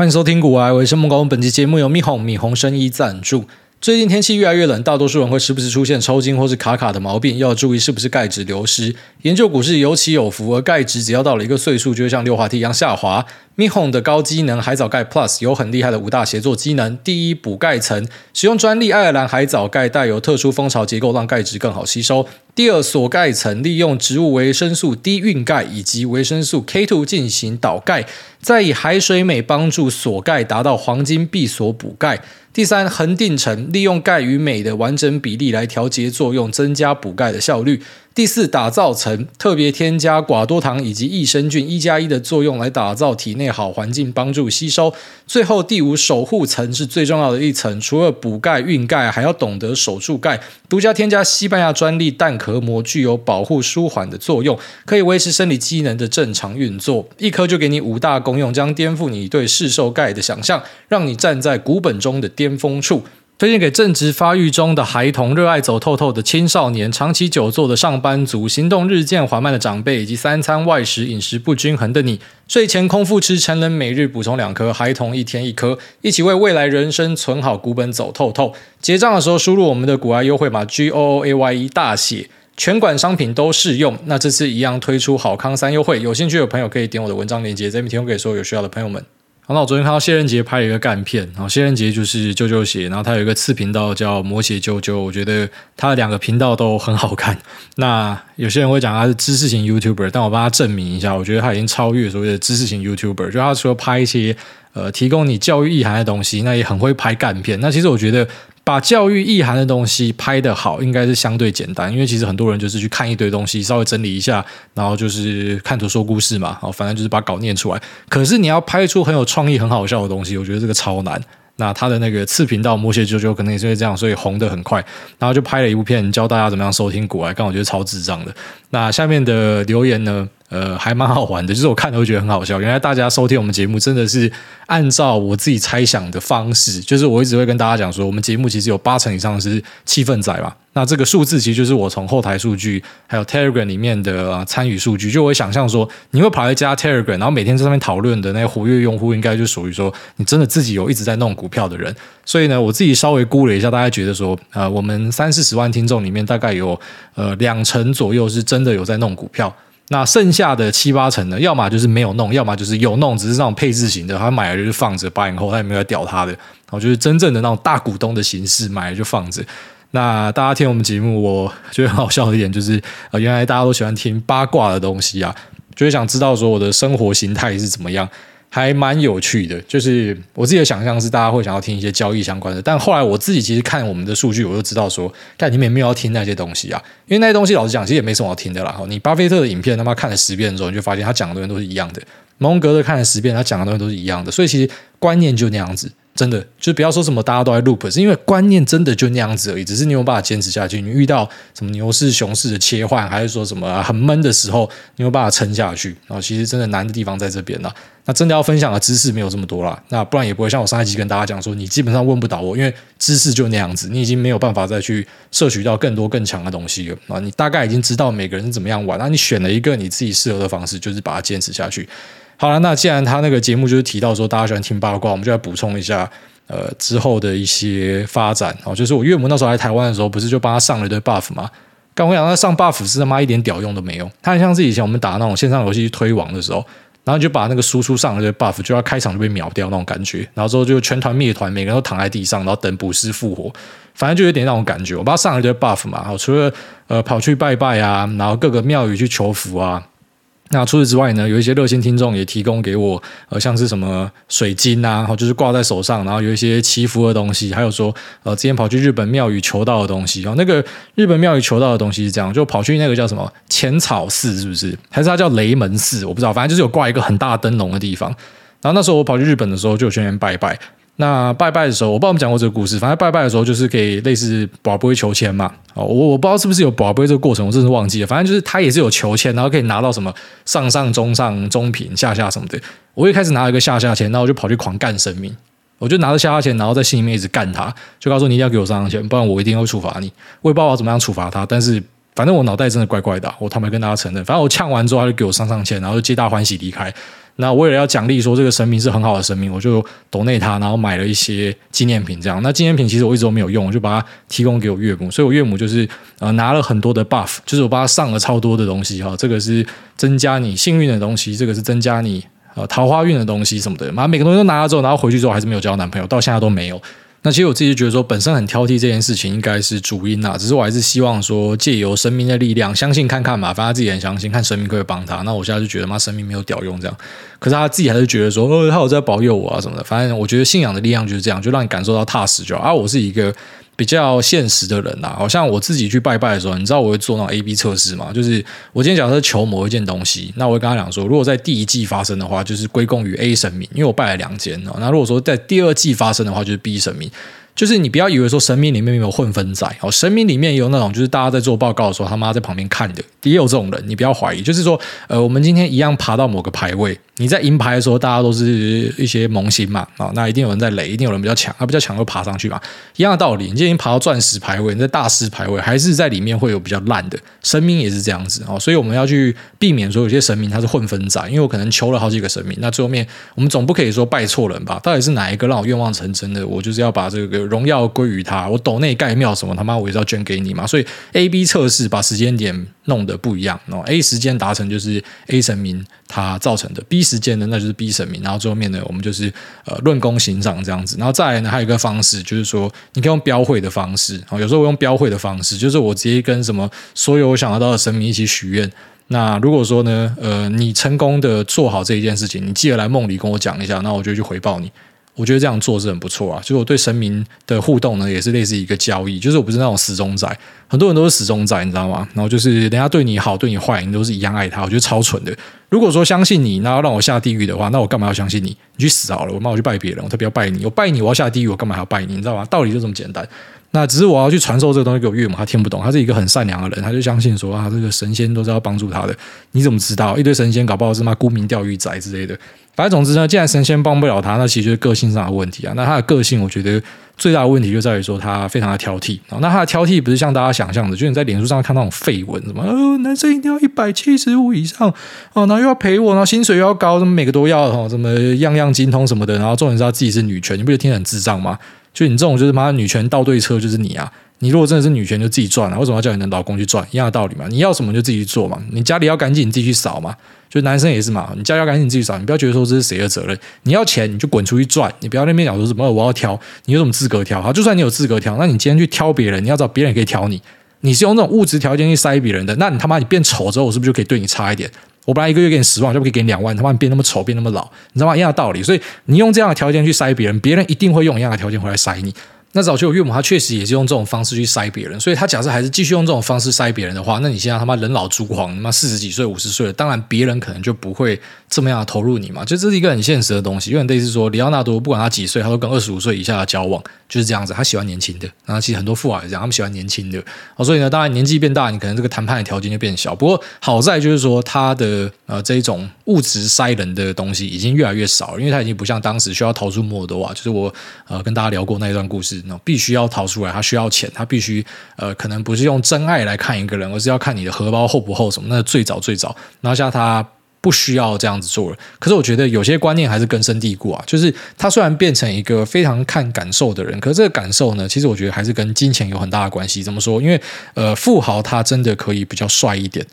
欢迎收听古玩，我是孟高。本期节目由蜜红米红生医赞助。最近天气越来越冷，大多数人会时不时出现抽筋或是卡卡的毛病，要注意是不是钙质流失。研究股市有起有伏，而钙质只要到了一个岁数，就会像溜滑梯一样下滑。米红的高机能海藻钙 Plus 有很厉害的五大协作机能：第一，补钙层，使用专利爱尔兰海藻钙带有特殊蜂巢结构，让钙质更好吸收；第二，锁钙层，利用植物维生素 D 韵钙以及维生素 K2 进行导钙，再以海水镁帮助锁钙，达到黄金闭锁补钙；第三，恒定层，利用钙与镁的完整比例来调节作用，增加补钙的效率。第四，打造层，特别添加寡多糖以及益生菌一加一的作用来打造体内好环境，帮助吸收。最后第五，守护层是最重要的一层，除了补钙、运钙，还要懂得守住钙。独家添加西班牙专利蛋壳膜，具有保护、舒缓的作用，可以维持生理机能的正常运作。一颗就给你五大功用，将颠覆你对市售钙的想象，让你站在股本中的巅峰处。推荐给正值发育中的孩童、热爱走透透的青少年、长期久坐的上班族、行动日渐缓慢的长辈，以及三餐外食、饮食不均衡的你。睡前空腹吃，成人每日补充两颗，孩童一天一颗，一起为未来人生存好股本走透透。结账的时候输入我们的股癌优惠码 G O O A Y E 大写，全馆商品都适用。那这次一样推出好康三优惠，有兴趣的朋友可以点我的文章链接，这边提供给所有有需要的朋友们。然后我昨天看到谢仁杰拍了一个干片，然后谢仁杰就是啾啾鞋，然后他有一个次频道叫魔鞋啾啾，我觉得他的两个频道都很好看。那有些人会讲他是知识型 YouTuber，但我帮他证明一下，我觉得他已经超越所谓的知识型 YouTuber，就他除了拍一些呃提供你教育意涵的东西，那也很会拍干片。那其实我觉得。把教育意涵的东西拍得好，应该是相对简单，因为其实很多人就是去看一堆东西，稍微整理一下，然后就是看图说故事嘛，哦，反正就是把稿念出来。可是你要拍出很有创意、很好笑的东西，我觉得这个超难。那他的那个次频道魔鞋啾啾可能也是因为这样，所以红得很快，然后就拍了一部片教大家怎么样收听股癌，刚好觉得超智障的。那下面的留言呢？呃，还蛮好玩的，就是我看了会觉得很好笑。原来大家收听我们节目真的是按照我自己猜想的方式，就是我一直会跟大家讲说，我们节目其实有八成以上是气氛仔嘛。那这个数字其实就是我从后台数据还有 Telegram 里面的、呃、参与数据，就我会想象说，你会跑来加 Telegram，然后每天在上面讨论的那些活跃用户，应该就属于说你真的自己有一直在弄股票的人。所以呢，我自己稍微估了一下，大家觉得说，呃，我们三四十万听众里面，大概有呃两成左右是真的有在弄股票。那剩下的七八成呢？要么就是没有弄，要么就是有弄，只是那种配置型的，他买了就是放着，八年后他也没有屌他的，然后就是真正的那种大股东的形式，买了就放着。那大家听我们节目，我觉得很好笑的一点就是，呃，原来大家都喜欢听八卦的东西啊，就会想知道说我的生活形态是怎么样。还蛮有趣的，就是我自己的想象是大家会想要听一些交易相关的，但后来我自己其实看我们的数据，我就知道说，但你们也没有要听那些东西啊，因为那些东西老实讲，其实也没什么好听的啦。你巴菲特的影片他妈看了十遍之后，你就发现他讲的东西都是一样的；蒙格的看了十遍，他讲的东西都是一样的，所以其实观念就那样子。真的，就不要说什么大家都在 loop，是因为观念真的就那样子而已。只是你有办法坚持下去。你遇到什么牛市、熊市的切换，还是说什么很闷的时候，你有办法撑下去。然后其实真的难的地方在这边了。那真的要分享的知识没有这么多了，那不然也不会像我上一集跟大家讲说，你基本上问不倒我，因为知识就那样子，你已经没有办法再去摄取到更多更强的东西了啊。你大概已经知道每个人是怎么样玩，那你选了一个你自己适合的方式，就是把它坚持下去。好了，那既然他那个节目就是提到说大家喜欢听八卦，我们就来补充一下。呃，之后的一些发展哦，就是我岳母那时候来台湾的时候，不是就帮他上了一堆 buff 吗？刚我讲他上 buff 是他妈一点屌用都没有，他很像是以前我们打那种线上游戏推网的时候，然后就把那个输出上了一堆 buff，就要开场就被秒掉那种感觉，然后之后就全团灭团，每个人都躺在地上，然后等补师复活，反正就有点那种感觉。我把上了就 buff 嘛，好，除了呃跑去拜拜啊，然后各个庙宇去求福啊。那除此之外呢，有一些热心听众也提供给我，呃，像是什么水晶啊，然后就是挂在手上，然后有一些祈福的东西，还有说，呃，之前跑去日本庙宇求道的东西，然后那个日本庙宇求道的东西是这样，就跑去那个叫什么浅草寺，是不是？还是它叫雷门寺？我不知道，反正就是有挂一个很大灯笼的地方。然后那时候我跑去日本的时候，就去那边拜拜。那拜拜的时候，我不知道我们讲过这个故事。反正拜拜的时候，就是可以类似博杯求签嘛。哦，我我不知道是不是有博杯这个过程，我真是忘记了。反正就是他也是有求签，然后可以拿到什么上上中上中品下下什么的。我一开始拿了一个下下签，然后我就跑去狂干神明。我就拿着下下签，然后在心里面一直干他，就告诉你一定要给我上上签，不然我一定会处罚你。我也不知道我怎么样处罚他，但是。反正我脑袋真的怪怪的、我坦白跟大家承认。反正我呛完之后，他就给我上上签，然后就皆大欢喜离开。那为了要奖励说这个神明是很好的神明，我就抖内他，然后买了一些纪念品。这样，那纪念品其实我一直都没有用，我就把它提供给我岳母。所以我岳母就是呃拿了很多的 buff，就是我帮他上了超多的东西哈。这个是增加你幸运的东西，这个是增加你呃桃花运的东西什么的。妈，每个东西都拿了之后，然后回去之后还是没有交男朋友，到现在都没有。那其实我自己觉得说，本身很挑剔这件事情应该是主因啦，只是我还是希望说借由神明的力量，相信看看嘛，反正他自己很相信，看神明可以帮他。那我现在就觉得妈，神明没有屌用这样，可是他自己还是觉得说，哦，他有在保佑我啊什么的。反正我觉得信仰的力量就是这样，就让你感受到踏实就好。啊，我是一个。比较现实的人呐、啊，好像我自己去拜拜的时候，你知道我会做那种 A B 测试吗？就是我今天假设求某一件东西，那我会跟他讲说，如果在第一季发生的话，就是归功于 A 神明，因为我拜了两间。那如果说在第二季发生的话，就是 B 神明。就是你不要以为说神明里面没有混分仔哦，神明里面有那种就是大家在做报告的时候，他妈在旁边看的，也有这种人，你不要怀疑。就是说，呃，我们今天一样爬到某个牌位。你在银牌的时候，大家都是一些萌新嘛，啊，那一定有人在雷，一定有人比较强，他比较强会爬上去嘛，一样的道理。你今天爬到钻石牌位，你在大师牌位，还是在里面会有比较烂的神明也是这样子哦，所以我们要去避免说有些神明他是混分仔，因为我可能求了好几个神明，那最后面我们总不可以说拜错人吧？到底是哪一个让我愿望成真的？我就是要把这个荣耀归于他，我斗内盖庙什么他妈我也是要捐给你嘛。所以 A B 测试把时间点弄得不一样哦，A 时间达成就是 A 神明他造成的，B 时间呢那就是 B。神明，然后最后面呢，我们就是呃论功行赏这样子，然后再来呢，还有一个方式，就是说你可以用标会的方式，有时候我用标会的方式，就是我直接跟什么所有我想得到的神明一起许愿。那如果说呢，呃，你成功的做好这一件事情，你记得来梦里跟我讲一下，那我就去回报你。我觉得这样做是很不错啊，就是我对神明的互动呢，也是类似一个交易，就是我不是那种死忠仔，很多人都是死忠仔，你知道吗？然后就是人家对你好，对你坏，你都是一样爱他，我觉得超蠢的。如果说相信你，那要让我下地狱的话，那我干嘛要相信你？你去死好了，我妈我去拜别人，我特别要拜你，我拜你，我要下地狱，我干嘛还要拜你？你知道吗？道理就这么简单。那只是我要去传授这个东西给我岳母，他听不懂，他是一个很善良的人，他就相信说啊，这个神仙都是要帮助他的。你怎么知道？一堆神仙搞不好是妈沽名钓誉仔之类的。反正总之呢，既然神仙帮不了他，那其实就是个性上的问题啊。那他的个性，我觉得最大的问题就在于说他非常的挑剔。那他的挑剔不是像大家想象的，就是你在脸书上看那种废文，什么哦，男生一定要一百七十五以上哦，然后又要陪我，然后薪水又要高，什么每个都要哦，什么样样精通什么的，然后重点是他自己是女权，你不觉得听得很智障吗？就你这种就是妈女权倒对车就是你啊！你如果真的是女权，就自己赚了，为什么要叫你的老公去赚？一样的道理嘛。你要什么就自己去做嘛。你家里要干净，你自己去扫嘛。就男生也是嘛，你家要干净，你自己扫。你不要觉得说这是谁的责任。你要钱，你就滚出去赚。你不要那边讲说什么我要挑，你有什么资格挑？好，就算你有资格挑，那你今天去挑别人，你要找别人可以挑你。你是用这种物质条件去塞别人的，那你他妈你变丑之后，我是不是就可以对你差一点？我本来一个月给你十万，就不可以给你两万。他妈你变那么丑，变那么老，你知道吗？一样的道理。所以你用这样的条件去塞别人，别人一定会用一样的条件回来塞你。那早期我岳母，她确实也是用这种方式去塞别人，所以她假设还是继续用这种方式塞别人的话，那你现在他妈人老珠黄，他妈四十几岁、五十岁了，当然别人可能就不会这么样投入你嘛，就这是一个很现实的东西。因为类似说，里奥纳多不管他几岁，他都跟二十五岁以下的交往，就是这样子，他喜欢年轻的。然后其实很多富豪也这样，他们喜欢年轻的。哦，所以呢，当然年纪变大，你可能这个谈判的条件就变小。不过好在就是说，他的呃这一种物质塞人的东西已经越来越少了，因为他已经不像当时需要逃出摩尔多瓦，就是我呃跟大家聊过那一段故事，必须要逃。出来，他需要钱，他必须呃，可能不是用真爱来看一个人，而是要看你的荷包厚不厚什么。那最早最早，然后像他不需要这样子做了。可是我觉得有些观念还是根深蒂固啊。就是他虽然变成一个非常看感受的人，可是这个感受呢，其实我觉得还是跟金钱有很大的关系。怎么说？因为呃，富豪他真的可以比较帅一点，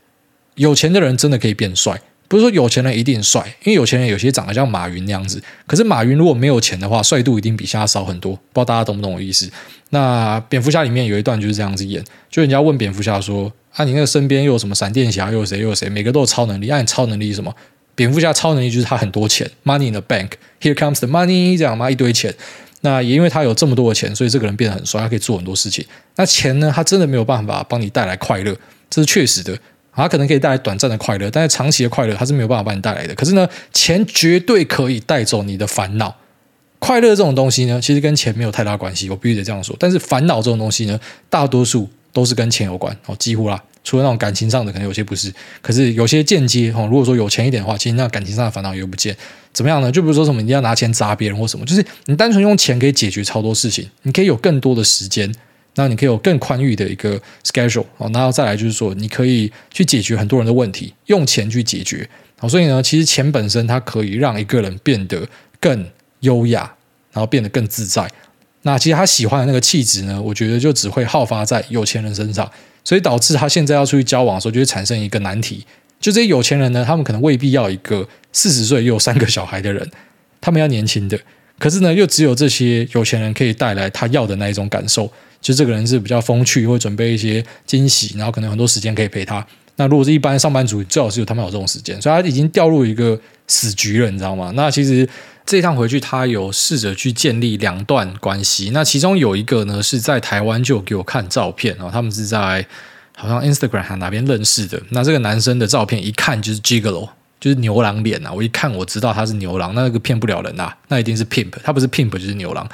有钱的人真的可以变帅。不是说有钱人一定帅，因为有钱人有些长得像马云那样子。可是马云如果没有钱的话，帅度一定比现在少很多。不知道大家懂不懂我意思？那蝙蝠侠里面有一段就是这样子演，就人家问蝙蝠侠说：“啊，你那个身边又有什么闪电侠？又有谁？又有谁？每个都有超能力。啊，你超能力是什么？”蝙蝠侠超能力就是他很多钱，money in the bank，here comes the money，这样嘛，一堆钱。那也因为他有这么多的钱，所以这个人变得很帅，他可以做很多事情。那钱呢？他真的没有办法帮你带来快乐，这是确实的。它可能可以带来短暂的快乐，但是长期的快乐它是没有办法帮你带来的。可是呢，钱绝对可以带走你的烦恼。快乐这种东西呢，其实跟钱没有太大关系，我必须得这样说。但是烦恼这种东西呢，大多数都是跟钱有关哦，几乎啦，除了那种感情上的，可能有些不是。可是有些间接哦，如果说有钱一点的话，其实那感情上的烦恼也不见。怎么样呢？就比如说什么，你要拿钱砸别人或什么，就是你单纯用钱可以解决超多事情，你可以有更多的时间。那你可以有更宽裕的一个 schedule 哦，然后再来就是说，你可以去解决很多人的问题，用钱去解决。好，所以呢，其实钱本身它可以让一个人变得更优雅，然后变得更自在。那其实他喜欢的那个气质呢，我觉得就只会好发在有钱人身上，所以导致他现在要出去交往的时候，就会产生一个难题。就这些有钱人呢，他们可能未必要一个四十岁又有三个小孩的人，他们要年轻的。可是呢，又只有这些有钱人可以带来他要的那一种感受，就这个人是比较风趣，会准备一些惊喜，然后可能很多时间可以陪他。那如果是一般上班族，最好是有他们有这种时间，所以他已经掉入一个死局了，你知道吗？那其实这一趟回去，他有试着去建立两段关系。那其中有一个呢，是在台湾就给我看照片哦，他们是在好像 Instagram 还哪边认识的。那这个男生的照片一看就是 Gigolo。就是牛郎脸啊！我一看我知道他是牛郎，那个骗不了人啊，那一定是 pimp，他不是 pimp 就是牛郎。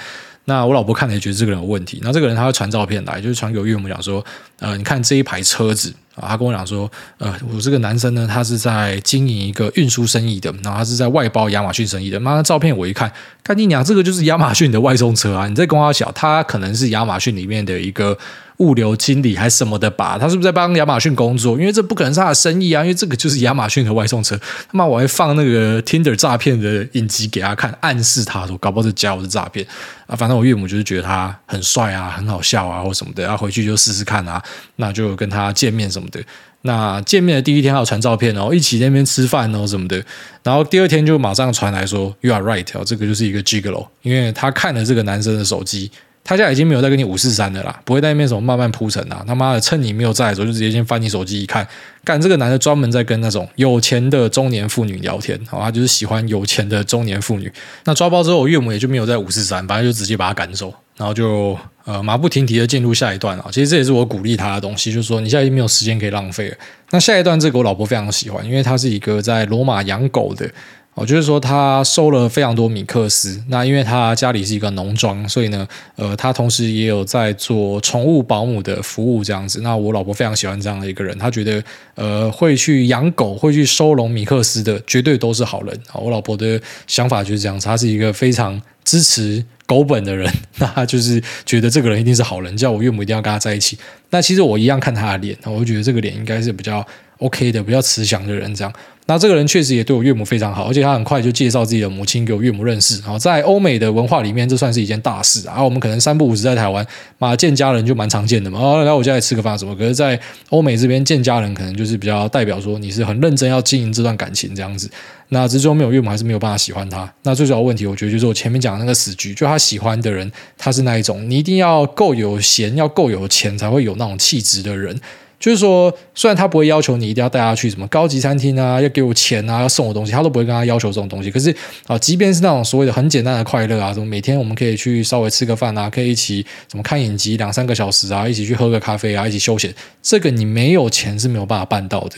那我老婆看了也觉得这个人有问题。那这个人他会传照片来，就是传给我岳母讲说，呃，你看这一排车子啊，他跟我讲说，呃，我这个男生呢，他是在经营一个运输生意的，然后他是在外包亚马逊生意的。妈的，照片我一看，干你娘，这个就是亚马逊的外送车啊！你在跟我讲，他可能是亚马逊里面的一个。物流经理还是什么的吧，他是不是在帮亚马逊工作？因为这不可能是他的生意啊，因为这个就是亚马逊的外送车。他妈，我还放那个 Tinder 诈骗的影集给他看，暗示他说搞不好这家伙是诈骗啊。反正我岳母就是觉得他很帅啊，很好笑啊，或什么的，要回去就试试看啊。那就跟他见面什么的。那见面的第一天还有传照片哦，一起那边吃饭哦什么的。然后第二天就马上传来说 You are right，这个就是一个 Gigolo，因为他看了这个男生的手机。他现在已经没有在跟你五四三的啦，不会在那边什么慢慢铺陈啊。他妈的，趁你没有在的时候，就直接先翻你手机一看，干这个男的专门在跟那种有钱的中年妇女聊天，好，他就是喜欢有钱的中年妇女。那抓包之后，我岳母也就没有在五四三，反正就直接把他赶走，然后就呃马不停蹄的进入下一段啊。其实这也是我鼓励他的东西，就是说你现在已经没有时间可以浪费了。那下一段这个我老婆非常喜欢，因为他是一个在罗马养狗的。哦，就是说他收了非常多米克斯，那因为他家里是一个农庄，所以呢，呃，他同时也有在做宠物保姆的服务这样子。那我老婆非常喜欢这样的一个人，她觉得呃会去养狗、会去收容米克斯的，绝对都是好人。我老婆的想法就是这样子，她是一个非常支持狗本的人，那她就是觉得这个人一定是好人，叫我岳母一定要跟他在一起。那其实我一样看他的脸，我就觉得这个脸应该是比较 OK 的，比较慈祥的人这样。那这个人确实也对我岳母非常好，而且他很快就介绍自己的母亲给我岳母认识。然后在欧美的文化里面，这算是一件大事啊。我们可能三不五时在台湾嘛见家人就蛮常见的嘛，哦，来我家里吃个饭什么。可是，在欧美这边见家人，可能就是比较代表说你是很认真要经营这段感情这样子。那之中没有岳母，还是没有办法喜欢他。那最主要问题，我觉得就是我前面讲的那个死局，就他喜欢的人，他是那一种，你一定要够有闲，要够有钱，才会有那种气质的人。就是说，虽然他不会要求你一定要带他去什么高级餐厅啊，要给我钱啊，要送我东西，他都不会跟他要求这种东西。可是啊，即便是那种所谓的很简单的快乐啊，什么每天我们可以去稍微吃个饭啊，可以一起什么看影集两三个小时啊，一起去喝个咖啡啊，一起休闲，这个你没有钱是没有办法办到的。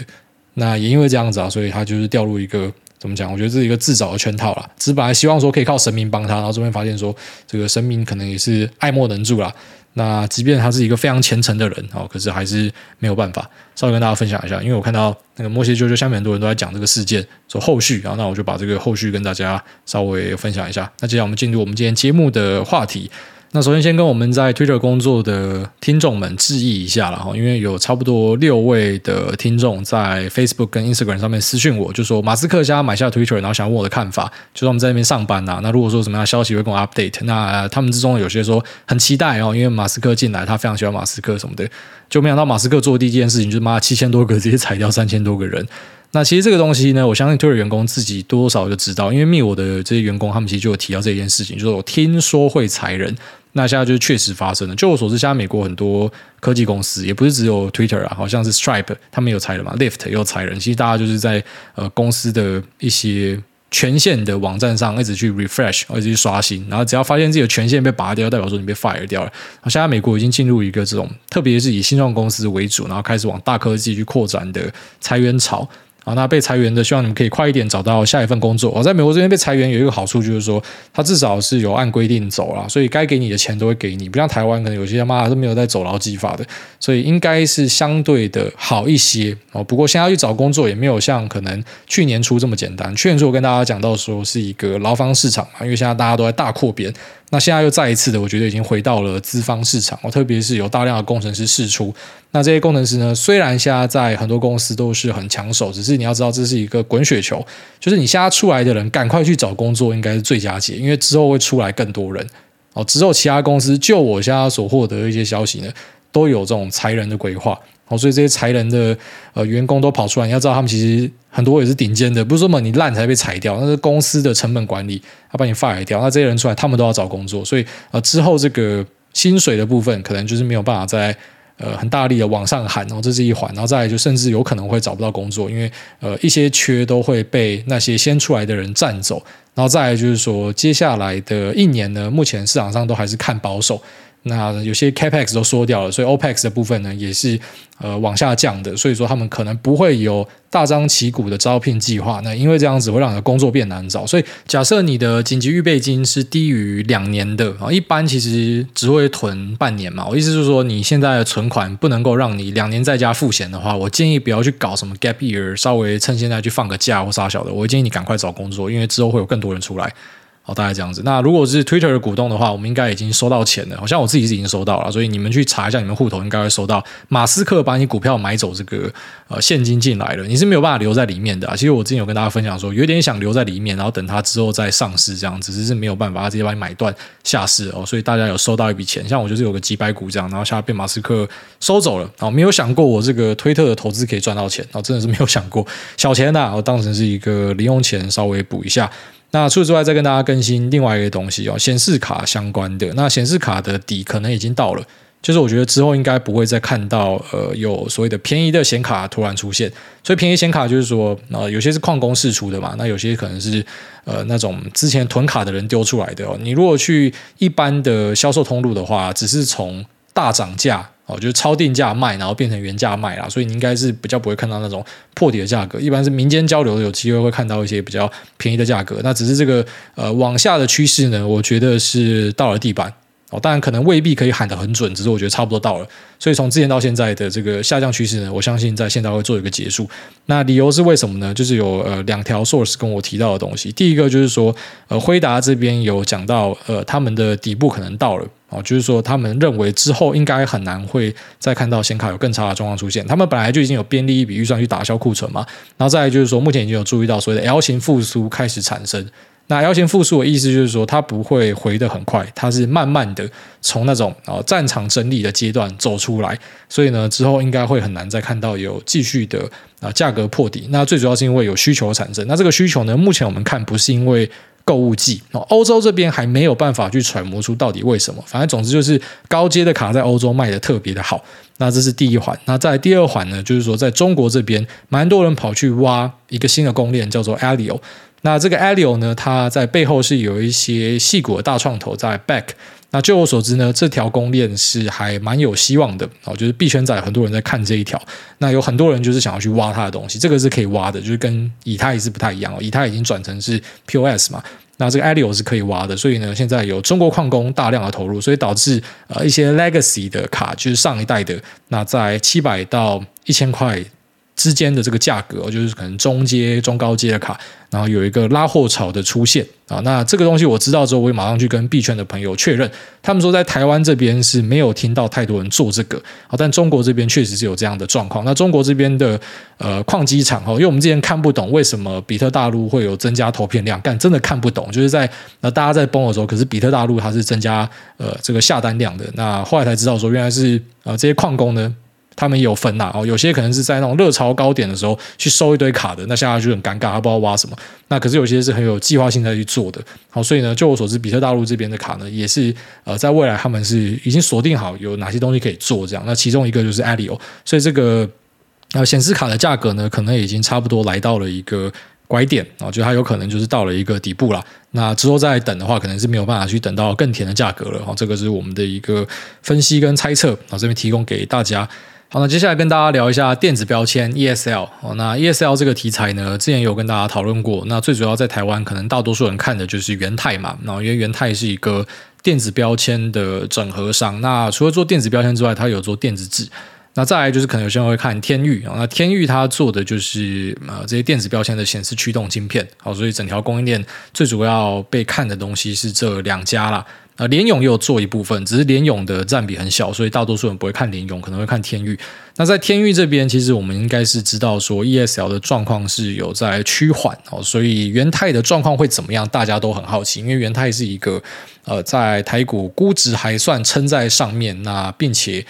那也因为这样子啊，所以他就是掉入一个怎么讲？我觉得这是一个自找的圈套啦。只本来希望说可以靠神明帮他，然后这边发现说这个神明可能也是爱莫能助啦。那即便他是一个非常虔诚的人哦，可是还是没有办法。稍微跟大家分享一下，因为我看到那个摩羯啾啾下面很多人都在讲这个事件，说后续，然后那我就把这个后续跟大家稍微分享一下。那接下来我们进入我们今天节目的话题。那首先先跟我们在 Twitter 工作的听众们致意一下了哈，因为有差不多六位的听众在 Facebook 跟 Instagram 上面私讯我，就说马斯克家买下 Twitter，然后想问我的看法，就说我们在那边上班呐。那如果说什么样的消息会跟我 update，那他们之中有些说很期待哦，因为马斯克进来，他非常喜欢马斯克什么的，就没想到马斯克做的第一件事情就是妈七千多个直接裁掉三千多个人。那其实这个东西呢，我相信 Twitter 员工自己多少就知道，因为密我的这些员工他们其实就有提到这件事情，就是我听说会裁人。那现在就是确实发生了。就我所知，现在美国很多科技公司也不是只有 Twitter 啊，好像是 Stripe 他们有裁人嘛，Lift 也有裁人。其实大家就是在呃公司的一些权限的网站上一直去 refresh，一直去刷新，然后只要发现自己的权限被拔掉，代表说你被 fire 掉了。现在美国已经进入一个这种，特别是以新创公司为主，然后开始往大科技去扩展的裁员潮。啊，那被裁员的，希望你们可以快一点找到下一份工作。我在美国这边被裁员有一个好处，就是说他至少是有按规定走了，所以该给你的钱都会给你，不像台湾可能有些他妈都没有在走劳基法的，所以应该是相对的好一些哦。不过现在要去找工作也没有像可能去年初这么简单。去年初我跟大家讲到说是一个劳方市场嘛，因为现在大家都在大扩编，那现在又再一次的，我觉得已经回到了资方市场哦，特别是有大量的工程师释出。那这些工程师呢，虽然现在在很多公司都是很抢手，只是你要知道这是一个滚雪球，就是你现在出来的人赶快去找工作应该是最佳解，因为之后会出来更多人哦。之后其他公司就我现在所获得的一些消息呢，都有这种裁人的规划。哦，所以这些裁人的呃员工都跑出来，你要知道他们其实很多也是顶尖的，不是说嘛你烂才被裁掉，那是公司的成本管理，他把你 fire 掉，那这些人出来，他们都要找工作，所以呃之后这个薪水的部分可能就是没有办法再呃很大力的往上喊，然后这是一环，然后再来就甚至有可能会找不到工作，因为呃一些缺都会被那些先出来的人占走，然后再来就是说接下来的一年呢，目前市场上都还是看保守。那有些 Capex 都缩掉了，所以 Opex 的部分呢也是呃往下降的，所以说他们可能不会有大张旗鼓的招聘计划。那因为这样子会让你的工作变难找，所以假设你的紧急预备金是低于两年的啊，一般其实只会囤半年嘛。我意思是说，你现在的存款不能够让你两年在家付钱的话，我建议不要去搞什么 Gap Year，稍微趁现在去放个假或啥小的。我建议你赶快找工作，因为之后会有更多人出来。好，大概这样子。那如果是 Twitter 的股东的话，我们应该已经收到钱了。好像我自己是已经收到了，所以你们去查一下，你们户头应该会收到。马斯克把你股票买走，这个呃现金进来了，你是没有办法留在里面的啊。其实我之前有跟大家分享说，有点想留在里面，然后等它之后再上市这样子，只是没有办法，他直接把你买断下市哦。所以大家有收到一笔钱，像我就是有个几百股这样，然后现在被马斯克收走了。哦，没有想过我这个推特的投资可以赚到钱，哦，真的是没有想过，小钱呐，我当成是一个零用钱，稍微补一下。那除此之外，再跟大家更新另外一个东西哦，显示卡相关的。那显示卡的底可能已经到了，就是我觉得之后应该不会再看到呃有所谓的便宜的显卡突然出现。所以便宜显卡就是说，呃，有些是矿工释出的嘛，那有些可能是呃那种之前囤卡的人丢出来的哦。你如果去一般的销售通路的话，只是从大涨价。哦，就是超定价卖，然后变成原价卖啦，所以你应该是比较不会看到那种破底的价格。一般是民间交流有机会会看到一些比较便宜的价格。那只是这个呃往下的趋势呢，我觉得是到了地板。哦，当然可能未必可以喊得很准，只是我觉得差不多到了。所以从之前到现在的这个下降趋势呢，我相信在现在会做一个结束。那理由是为什么呢？就是有呃两条 source 跟我提到的东西。第一个就是说，呃，辉达这边有讲到，呃，他们的底部可能到了。哦，就是说他们认为之后应该很难会再看到显卡有更差的状况出现。他们本来就已经有编列一笔预算去打消库存嘛。然后再来就是说，目前已经有注意到所谓的 L 型复苏开始产生。那要先复苏的意思就是说，它不会回得很快，它是慢慢的从那种啊战场整理的阶段走出来，所以呢，之后应该会很难再看到有继续的啊价格破底。那最主要是因为有需求产生，那这个需求呢，目前我们看不是因为购物季，欧洲这边还没有办法去揣摩出到底为什么。反正总之就是高阶的卡在欧洲卖得特别的好，那这是第一环。那在第二环呢，就是说在中国这边，蛮多人跑去挖一个新的公链，叫做 Alio。那这个 Alio 呢，它在背后是有一些矽谷的大创投在 back。那据我所知呢，这条公链是还蛮有希望的哦，就是币圈仔很多人在看这一条。那有很多人就是想要去挖它的东西，这个是可以挖的，就是跟以太是不太一样哦。以太已经转成是 POS 嘛，那这个 Aleo 是可以挖的，所以呢，现在有中国矿工大量的投入，所以导致呃一些 Legacy 的卡，就是上一代的，那在七百到一千块。之间的这个价格，就是可能中阶、中高阶的卡，然后有一个拉货潮的出现啊。那这个东西我知道之后，我也马上去跟币圈的朋友确认，他们说在台湾这边是没有听到太多人做这个啊，但中国这边确实是有这样的状况。那中国这边的呃矿机厂哈，因为我们之前看不懂为什么比特大陆会有增加投片量，但真的看不懂，就是在那大家在崩的时候，可是比特大陆它是增加呃这个下单量的。那后来才知道说，原来是呃这些矿工呢。他们也有分呐，哦，有些可能是在那种热潮高点的时候去收一堆卡的，那下来就很尴尬，他不知道挖什么。那可是有些是很有计划性在去做的，好，所以呢，就我所知，比特大陆这边的卡呢，也是呃，在未来他们是已经锁定好有哪些东西可以做这样。那其中一个就是 Alio，所以这个呃显示卡的价格呢，可能已经差不多来到了一个拐点啊，就它有可能就是到了一个底部了。那之后再等的话，可能是没有办法去等到更甜的价格了。好，这个是我们的一个分析跟猜测，啊，这边提供给大家。好，那接下来跟大家聊一下电子标签 ESL。哦，那 ESL 这个题材呢，之前有跟大家讨论过。那最主要在台湾，可能大多数人看的就是元泰嘛。然后因为元泰是一个电子标签的整合商。那除了做电子标签之外，它有做电子纸。那再来就是可能有些人会看天域啊。那天域它做的就是呃这些电子标签的显示驱动晶片。好，所以整条供应链最主要被看的东西是这两家啦。呃，联咏也有做一部分，只是联勇的占比很小，所以大多数人不会看联勇，可能会看天域。那在天域这边，其实我们应该是知道说 ESL 的状况是有在趋缓哦，所以元泰的状况会怎么样，大家都很好奇，因为元泰是一个呃在台股估值还算撑在上面，那并且。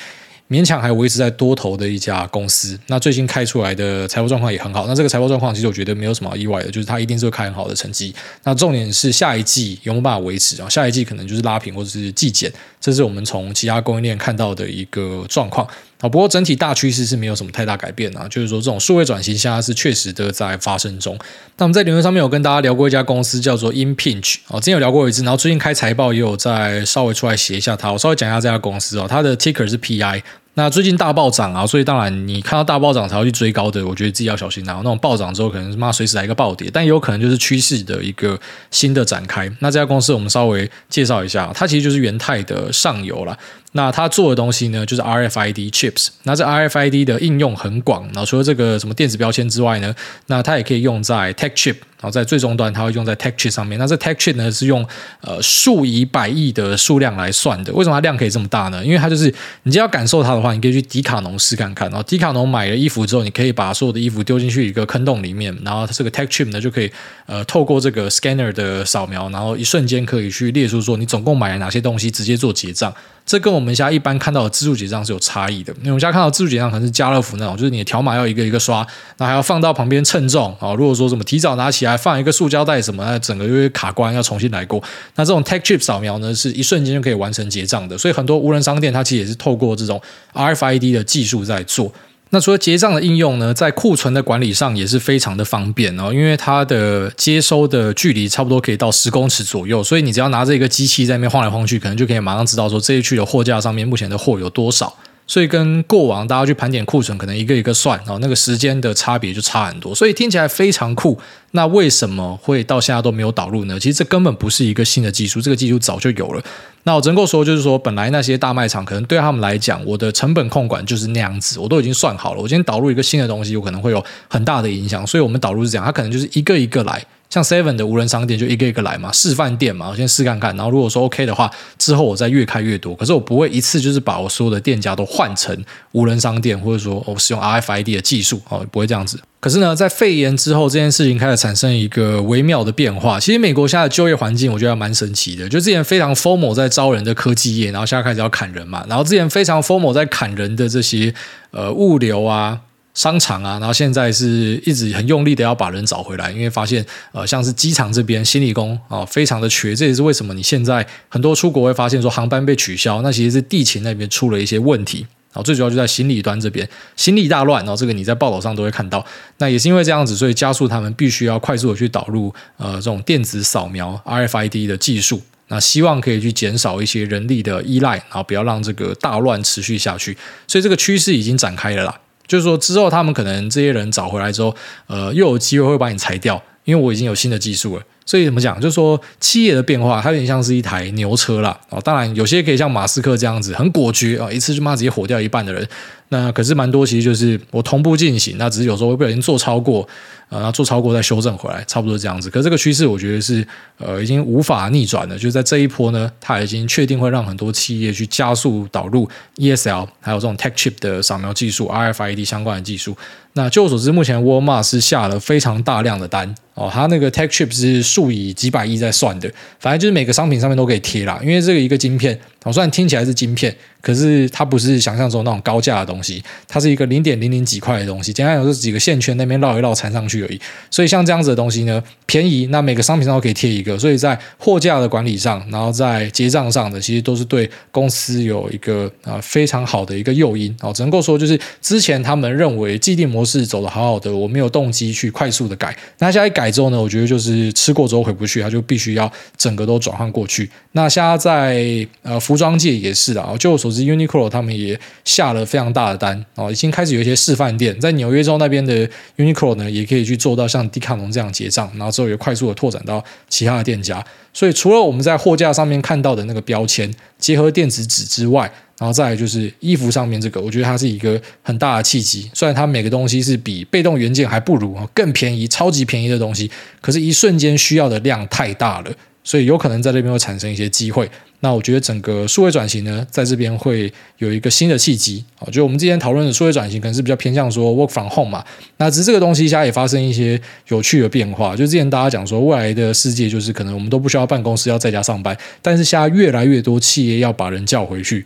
勉强还维持在多头的一家公司，那最近开出来的财务状况也很好。那这个财务状况其实我觉得没有什么意外的，就是它一定是会开很好的成绩。那重点是下一季有没有办法维持啊？下一季可能就是拉平或者是季减，这是我们从其他供应链看到的一个状况啊。不过整体大趋势是没有什么太大改变啊，就是说这种数位转型现在是确实的在发生中。那我们在理论上面有跟大家聊过一家公司叫做 Inpinch 哦，之前有聊过一次，然后最近开财报也有再稍微出来写一下它。我稍微讲一下这家公司哦，它的 Ticker 是 PI。那最近大暴涨啊，所以当然你看到大暴涨才会去追高的，我觉得自己要小心啊。那种暴涨之后，可能是妈随时来一个暴跌，但也有可能就是趋势的一个新的展开。那这家公司我们稍微介绍一下，它其实就是元太的上游了。那它做的东西呢，就是 RFID chips。那这 RFID 的应用很广，然后除了这个什么电子标签之外呢，那它也可以用在 tech chip，然后在最终端它会用在 tech chip 上面。那这 tech chip 呢是用呃数以百亿的数量来算的。为什么它量可以这么大呢？因为它就是你只要感受它的话，你可以去迪卡侬试看看。然后迪卡侬买了衣服之后，你可以把所有的衣服丢进去一个坑洞里面，然后这个 tech chip 呢就可以呃透过这个 scanner 的扫描，然后一瞬间可以去列出说你总共买了哪些东西，直接做结账。这跟我们现在一般看到的自助结账是有差异的。因为我们现在看到自助结账可能是家乐福那种，就是你的条码要一个一个刷，那还要放到旁边称重啊。如果说什么提早拿起来放一个塑胶袋什么，那整个就会卡关，要重新来过。那这种 Tech Chip 扫描呢，是一瞬间就可以完成结账的。所以很多无人商店它其实也是透过这种 RFID 的技术在做。那除了结账的应用呢，在库存的管理上也是非常的方便哦，因为它的接收的距离差不多可以到十公尺左右，所以你只要拿着一个机器在那边晃来晃去，可能就可以马上知道说这一区的货架上面目前的货有多少。所以跟过往大家去盘点库存，可能一个一个算哦，那个时间的差别就差很多，所以听起来非常酷。那为什么会到现在都没有导入呢？其实这根本不是一个新的技术，这个技术早就有了。那我只能够说，就是说，本来那些大卖场可能对他们来讲，我的成本控管就是那样子，我都已经算好了。我今天导入一个新的东西，有可能会有很大的影响，所以我们导入是这样，它可能就是一个一个来。像 Seven 的无人商店就一个一个来嘛，示范店嘛，我先试看看，然后如果说 OK 的话，之后我再越开越多。可是我不会一次就是把我所有的店家都换成无人商店，或者说我使用 RFID 的技术哦，不会这样子。可是呢，在肺炎之后，这件事情开始产生一个微妙的变化。其实美国现在的就业环境，我觉得还蛮神奇的。就之前非常 FOMO 在招人的科技业，然后现在开始要砍人嘛，然后之前非常 FOMO 在砍人的这些呃物流啊。商场啊，然后现在是一直很用力的要把人找回来，因为发现呃，像是机场这边行李工啊、非常的缺，这也是为什么你现在很多出国会发现说航班被取消，那其实是地勤那边出了一些问题，然后最主要就在行李端这边，行李大乱，然后这个你在报道上都会看到，那也是因为这样子，所以加速他们必须要快速的去导入呃这种电子扫描 RFID 的技术，那希望可以去减少一些人力的依赖，然后不要让这个大乱持续下去，所以这个趋势已经展开了啦。就是说，之后他们可能这些人找回来之后，呃，又有机会会把你裁掉，因为我已经有新的技术了。所以怎么讲？就是说，企业的变化，它有点像是一台牛车啦。哦，当然，有些可以像马斯克这样子很果决啊，一次就骂直接火掉一半的人。那可是蛮多，其实就是我同步进行，那只是有时候会不小心做超过。呃，然后做超过再修正回来，差不多这样子。可是这个趋势，我觉得是呃已经无法逆转了。就在这一波呢，它已经确定会让很多企业去加速导入 ESL，还有这种 Tech Chip 的扫描技术、RFID 相关的技术。那据我所知，目前 Walmart 是下了非常大量的单哦，它那个 Tech Chip 是数以几百亿在算的，反正就是每个商品上面都可以贴啦。因为这个一个晶片，哦，虽然听起来是晶片，可是它不是想象中那种高价的东西，它是一个零点零零几块的东西，简单来说是几个线圈那边绕一绕缠上去而已。所以像这样子的东西呢，便宜，那每个商品上都可以贴一个，所以在货架的管理上，然后在结账上的，其实都是对公司有一个啊非常好的一个诱因哦，只能够说就是之前他们认为既定模式走得好好的，我没有动机去快速的改。那现在改之后呢，我觉得就是吃过之后回不去，他就必须要整个都转换过去。那现在在呃服服装界也是的，就我所知，Uniqlo 他们也下了非常大的单哦，已经开始有一些示范店在纽约州那边的 Uniqlo 呢，也可以去做到像迪卡侬这样结账，然后之后也快速的拓展到其他的店家。所以除了我们在货架上面看到的那个标签，结合电子纸之外，然后再来就是衣服上面这个，我觉得它是一个很大的契机。虽然它每个东西是比被动元件还不如，更便宜，超级便宜的东西，可是一瞬间需要的量太大了。所以有可能在这边会产生一些机会。那我觉得整个数位转型呢，在这边会有一个新的契机。啊，就我们之前讨论的数位转型，可能是比较偏向说 work from home 嘛。那只是这个东西现在也发生一些有趣的变化。就之前大家讲说，未来的世界就是可能我们都不需要办公室，要在家上班。但是现在越来越多企业要把人叫回去。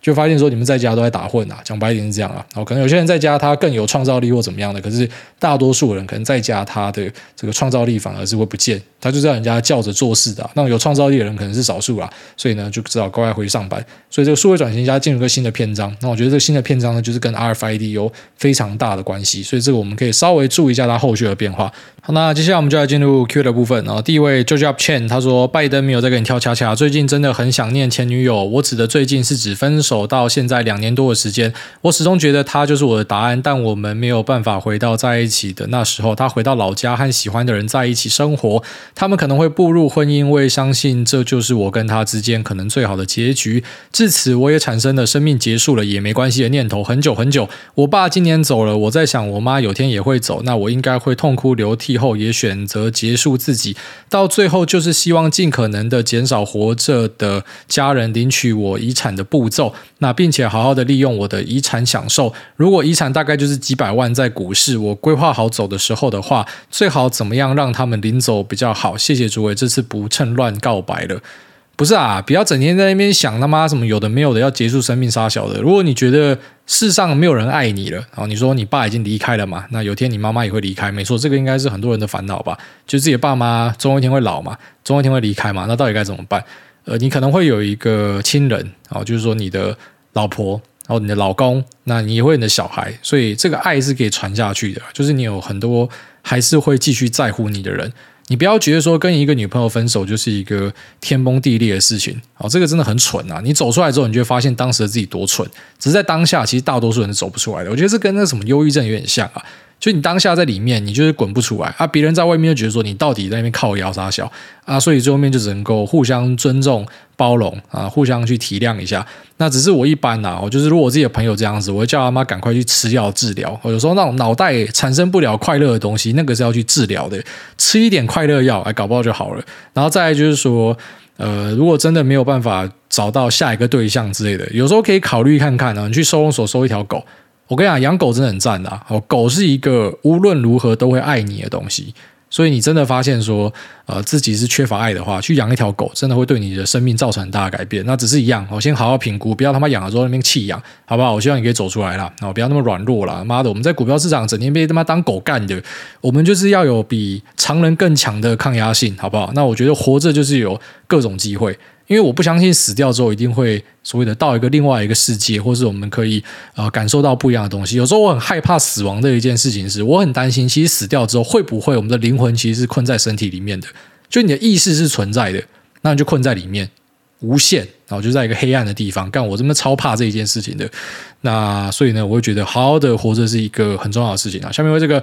就发现说你们在家都在打混啊，讲白一点是这样啊。哦，可能有些人在家他更有创造力或怎么样的，可是大多数人可能在家他的这个创造力反而是会不见，他就是让人家叫着做事的啊。那种有创造力的人可能是少数啦，所以呢就只好乖乖回去上班。所以这个数位转型加进入一个新的篇章。那我觉得这个新的篇章呢，就是跟 RFID 有非常大的关系，所以这个我们可以稍微注意一下它后续的变化。好，那接下来我们就来进入 Q 的部分。然后第一位 Jojo Chen 他说拜登没有在跟你跳恰恰，最近真的很想念前女友。我指的最近是指分手走到现在两年多的时间，我始终觉得他就是我的答案，但我们没有办法回到在一起的那时候。他回到老家和喜欢的人在一起生活，他们可能会步入婚姻，我也相信这就是我跟他之间可能最好的结局。至此，我也产生了生命结束了也没关系的念头。很久很久，我爸今年走了，我在想，我妈有天也会走，那我应该会痛哭流涕后也选择结束自己。到最后，就是希望尽可能的减少活着的家人领取我遗产的步骤，那并且好。好的利用我的遗产享受。如果遗产大概就是几百万在股市，我规划好走的时候的话，最好怎么样让他们临走比较好？谢谢诸位，这次不趁乱告白了。不是啊，不要整天在那边想他妈什么有的没有的要结束生命杀小的。如果你觉得世上没有人爱你了，然后你说你爸已经离开了嘛，那有天你妈妈也会离开，没错，这个应该是很多人的烦恼吧？就自己的爸妈总有一天会老嘛，总有一天会离开嘛，那到底该怎么办？呃，你可能会有一个亲人啊，就是说你的。老婆，然后你的老公，那你也会你的小孩，所以这个爱是可以传下去的。就是你有很多还是会继续在乎你的人，你不要觉得说跟一个女朋友分手就是一个天崩地裂的事情。哦，这个真的很蠢啊！你走出来之后，你就会发现当时的自己多蠢。只是在当下，其实大多数人是走不出来的。我觉得这跟那什么忧郁症有点像啊。就你当下在里面，你就是滚不出来啊！别人在外面就觉得说你到底在那边靠腰啥小啊，所以最后面就只能够互相尊重、包容啊，互相去体谅一下。那只是我一般呐、啊，我就是如果自己的朋友这样子，我会叫他妈赶快去吃药治疗。我有时候那种脑袋产生不了快乐的东西，那个是要去治疗的，吃一点快乐药，哎，搞不好就好了。然后再就是说，呃，如果真的没有办法找到下一个对象之类的，有时候可以考虑看看、啊，你去收容所收一条狗。我跟你讲，养狗真的很赞的。狗是一个无论如何都会爱你的东西，所以你真的发现说，呃，自己是缺乏爱的话，去养一条狗，真的会对你的生命造成很大的改变。那只是一样，我先好好评估，不要他妈养了之后那边弃养，好不好？我希望你可以走出来了，哦，不要那么软弱了。妈的，我们在股票市场整天被他妈当狗干的，我们就是要有比常人更强的抗压性，好不好？那我觉得活着就是有各种机会。因为我不相信死掉之后一定会所谓的到一个另外一个世界，或是我们可以呃感受到不一样的东西。有时候我很害怕死亡的一件事情是，我很担心，其实死掉之后会不会我们的灵魂其实是困在身体里面的？就你的意识是存在的，那你就困在里面，无限，然后就在一个黑暗的地方。干我真的超怕这一件事情的，那所以呢，我会觉得好好的活着是一个很重要的事情啊。下面为这个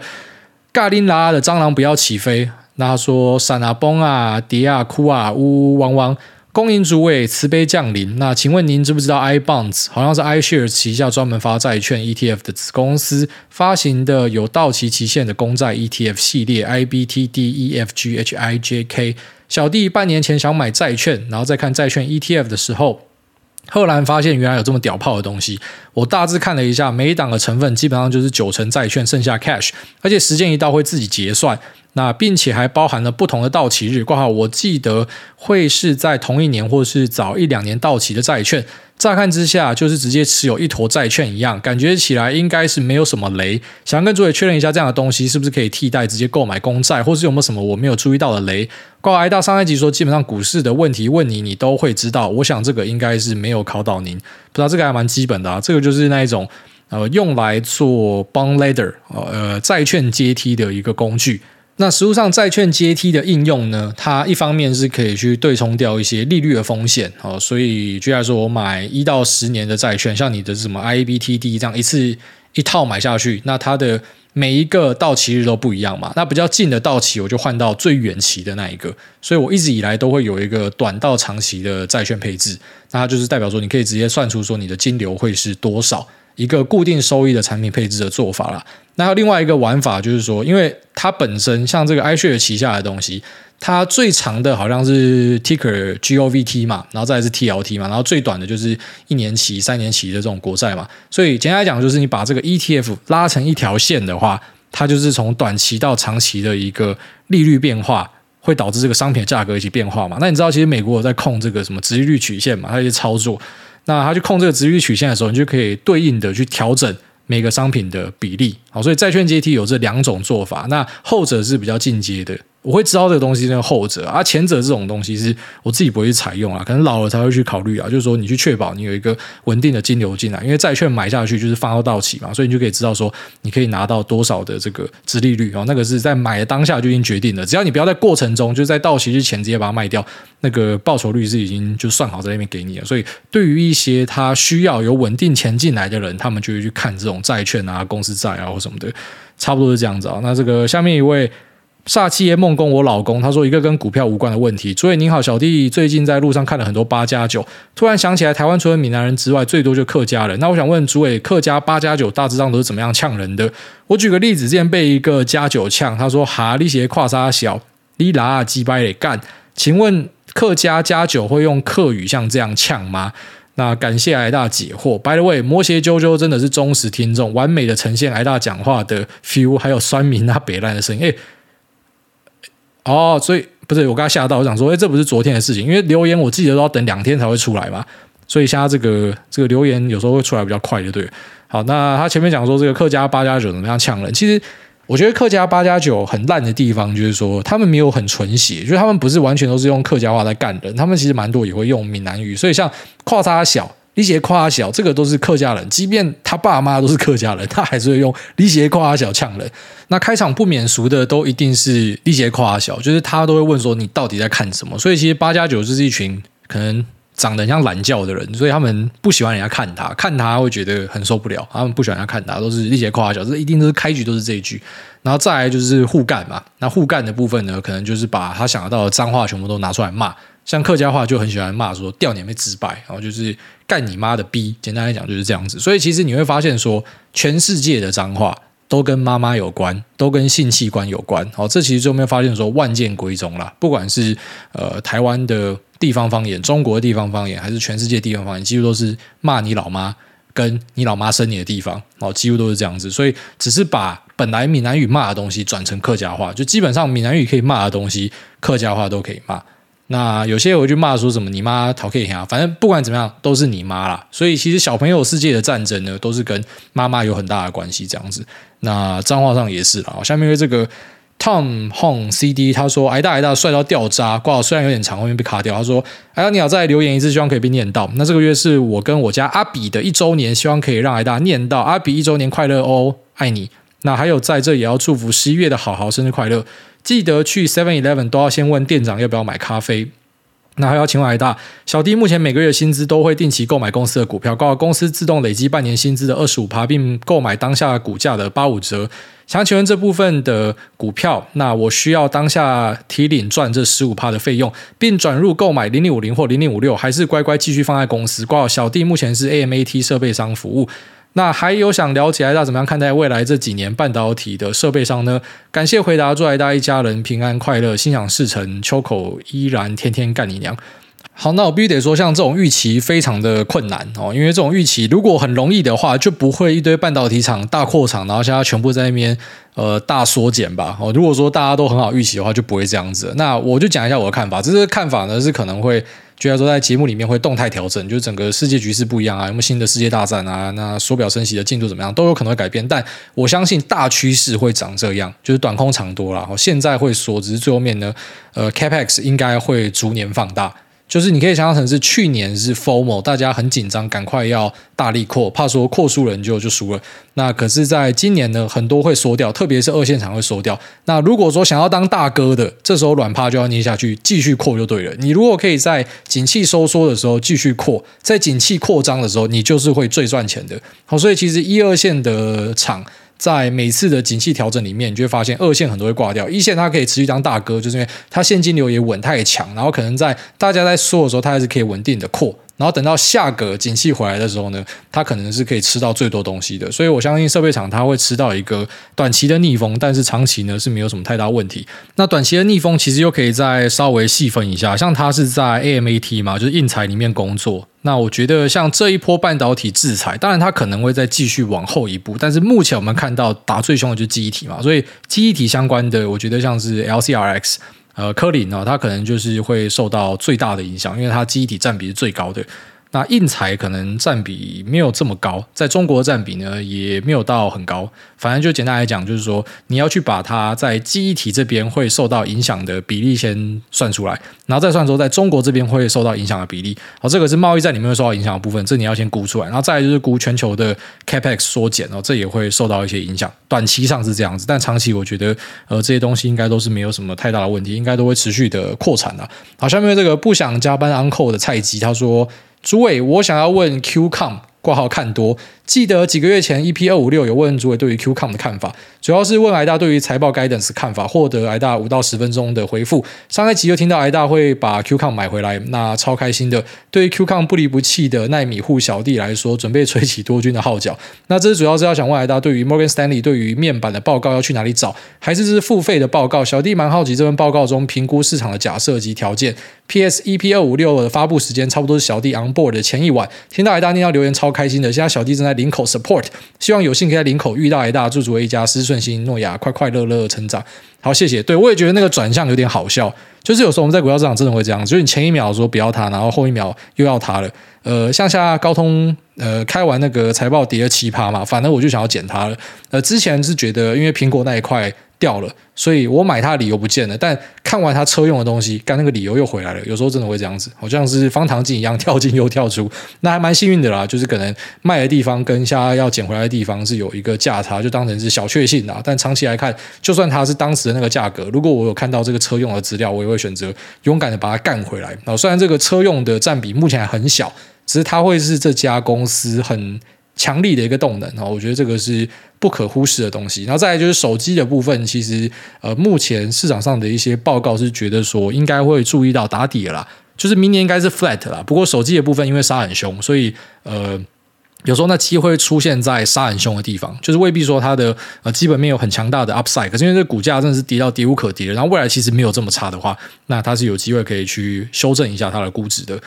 嘎林拉的蟑螂不要起飞，那他说闪啊崩啊跌啊哭啊呜呜汪汪。恭迎主委慈悲降临。那请问您知不知道 iBonds 好像是 iShares 旗下专门发债券 ETF 的子公司发行的有到期期限的公债 ETF 系列 IBTDEFGHIJK。小弟半年前想买债券，然后再看债券 ETF 的时候，赫然发现原来有这么屌炮的东西。我大致看了一下，每一档的成分基本上就是九成债券，剩下 cash，而且时间一到会自己结算。那并且还包含了不同的到期日，挂号我记得会是在同一年或是早一两年到期的债券。乍看之下就是直接持有一坨债券一样，感觉起来应该是没有什么雷。想跟诸位确认一下，这样的东西是不是可以替代直接购买公债，或是有没有什么我没有注意到的雷？挂号挨大上一集说，基本上股市的问题问你，你都会知道。我想这个应该是没有考到您，不知道这个还蛮基本的啊。这个就就是那一种呃用来做 bond ladder 呃债券阶梯的一个工具。那实际上债券阶梯的应用呢，它一方面是可以去对冲掉一些利率的风险哦，所以就像说，我买一到十年的债券，像你的什么 IBTD 这样一次一套买下去，那它的每一个到期日都不一样嘛，那比较近的到期，我就换到最远期的那一个，所以我一直以来都会有一个短到长期的债券配置，那它就是代表说你可以直接算出说你的金流会是多少。一个固定收益的产品配置的做法啦。那另外一个玩法，就是说，因为它本身像这个 i s h a r e 旗下的东西，它最长的好像是 Ticker GOVT 嘛，然后再是 TLT 嘛，然后最短的就是一年期、三年期的这种国债嘛。所以简单来讲，就是你把这个 ETF 拉成一条线的话，它就是从短期到长期的一个利率变化，会导致这个商品的价格一起变化嘛。那你知道，其实美国有在控这个什么直利率曲线嘛？它一些操作，那它去控这个直利率曲线的时候，你就可以对应的去调整。每个商品的比例，好，所以债券阶梯有这两种做法，那后者是比较进阶的。我会知道这个东西，那个后者啊，前者这种东西是我自己不会去采用啊，可能老了才会去考虑啊。就是说，你去确保你有一个稳定的金流进来，因为债券买下去就是放到到期嘛，所以你就可以知道说你可以拿到多少的这个殖利率哦。那个是在买的当下就已经决定了，只要你不要在过程中，就是在到期之前直接把它卖掉，那个报酬率是已经就算好在那边给你了。所以，对于一些他需要有稳定钱进来的人，他们就会去看这种债券啊、公司债啊或什么的，差不多是这样子啊。那这个下面一位。煞气爷梦工，我老公他说一个跟股票无关的问题。诸位您好，小弟最近在路上看了很多八加九，突然想起来台湾除了闽南人之外，最多就客家人。那我想问诸位，客家八加九大致上都是怎么样呛人的？我举个例子，之前被一个加九呛，他说哈利鞋跨沙小，你拉鸡掰得干。请问客家加九会用客语像这样呛吗？那感谢癌大解惑。By the way，摩羯啾啾真的是忠实听众，完美的呈现癌大讲话的 feel，还有酸民那北烂的声音。欸哦，所以不是我刚才吓到，我想说，哎，这不是昨天的事情，因为留言我记得都要等两天才会出来嘛，所以现在这个这个留言有时候会出来比较快，就对。好，那他前面讲说这个客家八加九怎么样呛人，其实我觉得客家八加九很烂的地方就是说他们没有很纯血，就是他们不是完全都是用客家话在干人，他们其实蛮多也会用闽南语，所以像跨差小。李杰夸小，这个都是客家人，即便他爸妈都是客家人，他还是会用李杰夸小呛人。那开场不免俗的都一定是李杰夸小，就是他都会问说你到底在看什么。所以其实八加九就是一群可能长得像懒觉的人，所以他们不喜欢人家看他，看他会觉得很受不了。他们不喜欢人家看他，都是李协夸小，这一定都是开局都是这一句。然后再来就是互干嘛，那互干的部分呢，可能就是把他想得到的脏话全部都拿出来骂。像客家话就很喜欢骂说“掉你妹直白”，然后就是干你妈的逼。简单来讲就是这样子。所以其实你会发现说，全世界的脏话都跟妈妈有关，都跟性器官有关。好，这其实就没有发现说万剑归宗啦。不管是呃台湾的地方方言、中国的地方方言，还是全世界地方方言，几乎都是骂你老妈跟你老妈生你的地方。哦，几乎都是这样子。所以只是把本来闽南语骂的东西转成客家话，就基本上闽南语可以骂的东西，客家话都可以骂。那有些人会去骂说什么你妈讨 K 啊，反正不管怎么样都是你妈啦。所以其实小朋友世界的战争呢，都是跟妈妈有很大的关系这样子。那脏话上也是啦。下面为这个 Tom Hong CD 他说癌大癌大帅到掉渣，挂虽然有点长，后面被卡掉。他说癌大你好，再留言一次，希望可以被念到。那这个月是我跟我家阿比的一周年，希望可以让癌大念到。阿比一周年快乐哦，爱你。那还有在这也要祝福十一月的好好生日快乐。记得去 Seven Eleven 都要先问店长要不要买咖啡。那还要请问癌大小弟，目前每个月薪资都会定期购买公司的股票，告公司自动累积半年薪资的二十五趴，并购买当下股价的八五折。想请问这部分的股票，那我需要当下提领赚这十五趴的费用，并转入购买零零五零或零零五六，还是乖乖继续放在公司？挂小弟目前是 AMAT 设备商服务。那还有想了解癌大怎么样看待未来这几年半导体的设备商呢？感谢回答，祝癌大一家人平安快乐，心想事成，秋口依然天天干你娘。好，那我必须得说，像这种预期非常的困难哦，因为这种预期如果很容易的话，就不会一堆半导体厂大扩厂，然后现在全部在那边呃大缩减吧。哦，如果说大家都很好预期的话，就不会这样子。那我就讲一下我的看法，这个看法呢是可能会。觉得说在节目里面会动态调整，就是整个世界局势不一样啊，有没有新的世界大战啊？那手表升息的进度怎么样，都有可能会改变。但我相信大趋势会长这样，就是短空长多了。现在会缩，只是最后面呢，呃，Capex 应该会逐年放大。就是你可以想象成是去年是 formo，大家很紧张，赶快要大力扩，怕说扩输人就就输了。那可是在今年呢，很多会缩掉，特别是二线厂会缩掉。那如果说想要当大哥的，这时候软趴就要捏下去，继续扩就对了。你如果可以在景气收缩的时候继续扩，在景气扩张的时候，你就是会最赚钱的。好，所以其实一二线的厂。在每次的景气调整里面，你就会发现二线很多会挂掉，一线它可以持续当大哥，就是因为它现金流也稳，它也强，然后可能在大家在说的时候，它还是可以稳定的扩。然后等到下个景气回来的时候呢，它可能是可以吃到最多东西的。所以我相信设备厂它会吃到一个短期的逆风，但是长期呢是没有什么太大问题。那短期的逆风其实又可以再稍微细分一下，像它是在 AMAT 嘛，就是硬材里面工作。那我觉得像这一波半导体制裁，当然它可能会再继续往后一步，但是目前我们看到打最凶的就是记忆体嘛，所以记忆体相关的，我觉得像是 LCRX。呃，科林呢，他可能就是会受到最大的影响，因为他机体占比是最高的。那印材可能占比没有这么高，在中国占比呢也没有到很高。反正就简单来讲，就是说你要去把它在记忆体这边会受到影响的比例先算出来，然后再算说在中国这边会受到影响的比例。好，这个是贸易战里面会受到影响的部分，这你要先估出来。然后再就是估全球的 Capex 缩减哦，这也会受到一些影响。短期上是这样子，但长期我觉得呃这些东西应该都是没有什么太大的问题，应该都会持续的扩产的。好，下面这个不想加班 Uncle 的菜鸡他说。诸位，我想要问 QCOM 挂号看多。记得几个月前，EP 二五六有问诸位对于 QCOM 的看法，主要是问癌大对于财报 Guidance 看法，获得癌大五到十分钟的回复。上一集又听到癌大会把 QCOM 买回来，那超开心的。对于 QCOM 不离不弃的奈米户小弟来说，准备吹起多军的号角。那这主要是要想问癌大对于 Morgan Stanley 对于面板的报告要去哪里找，还是这是付费的报告？小弟蛮好奇这份报告中评估市场的假设及条件。PS EP 二五六的发布时间差不多是小弟 on board 的前一晚，听到癌大念到留言超开心的。现在小弟正在领口 support，希望有幸可以在领口遇到一大，祝祝一家事顺心，诺亚快快乐乐成长。好，谢谢。对，我也觉得那个转向有点好笑，就是有时候我们在股票市场真的会这样，就是你前一秒说不要它，然后后一秒又要它了。呃，像下高通呃开完那个财报跌了奇葩嘛，反正我就想要捡它了。呃，之前是觉得因为苹果那一块。掉了，所以我买它的理由不见了。但看完它车用的东西，干那个理由又回来了。有时候真的会这样子，好像是方糖镜一样，跳进又跳出。那还蛮幸运的啦，就是可能卖的地方跟现在要捡回来的地方是有一个价差，就当成是小确幸啦。但长期来看，就算它是当时的那个价格，如果我有看到这个车用的资料，我也会选择勇敢的把它干回来。然后虽然这个车用的占比目前还很小，只是它会是这家公司很强力的一个动能。我觉得这个是。不可忽视的东西，然后再来就是手机的部分。其实，呃，目前市场上的一些报告是觉得说，应该会注意到打底了，就是明年应该是 flat 啦。不过手机的部分因为杀很凶，所以呃，有时候那机会出现在杀很凶的地方，就是未必说它的呃基本面有很强大的 upside。可是因为这股价真的是跌到跌无可跌了，然后未来其实没有这么差的话，那它是有机会可以去修正一下它的估值的。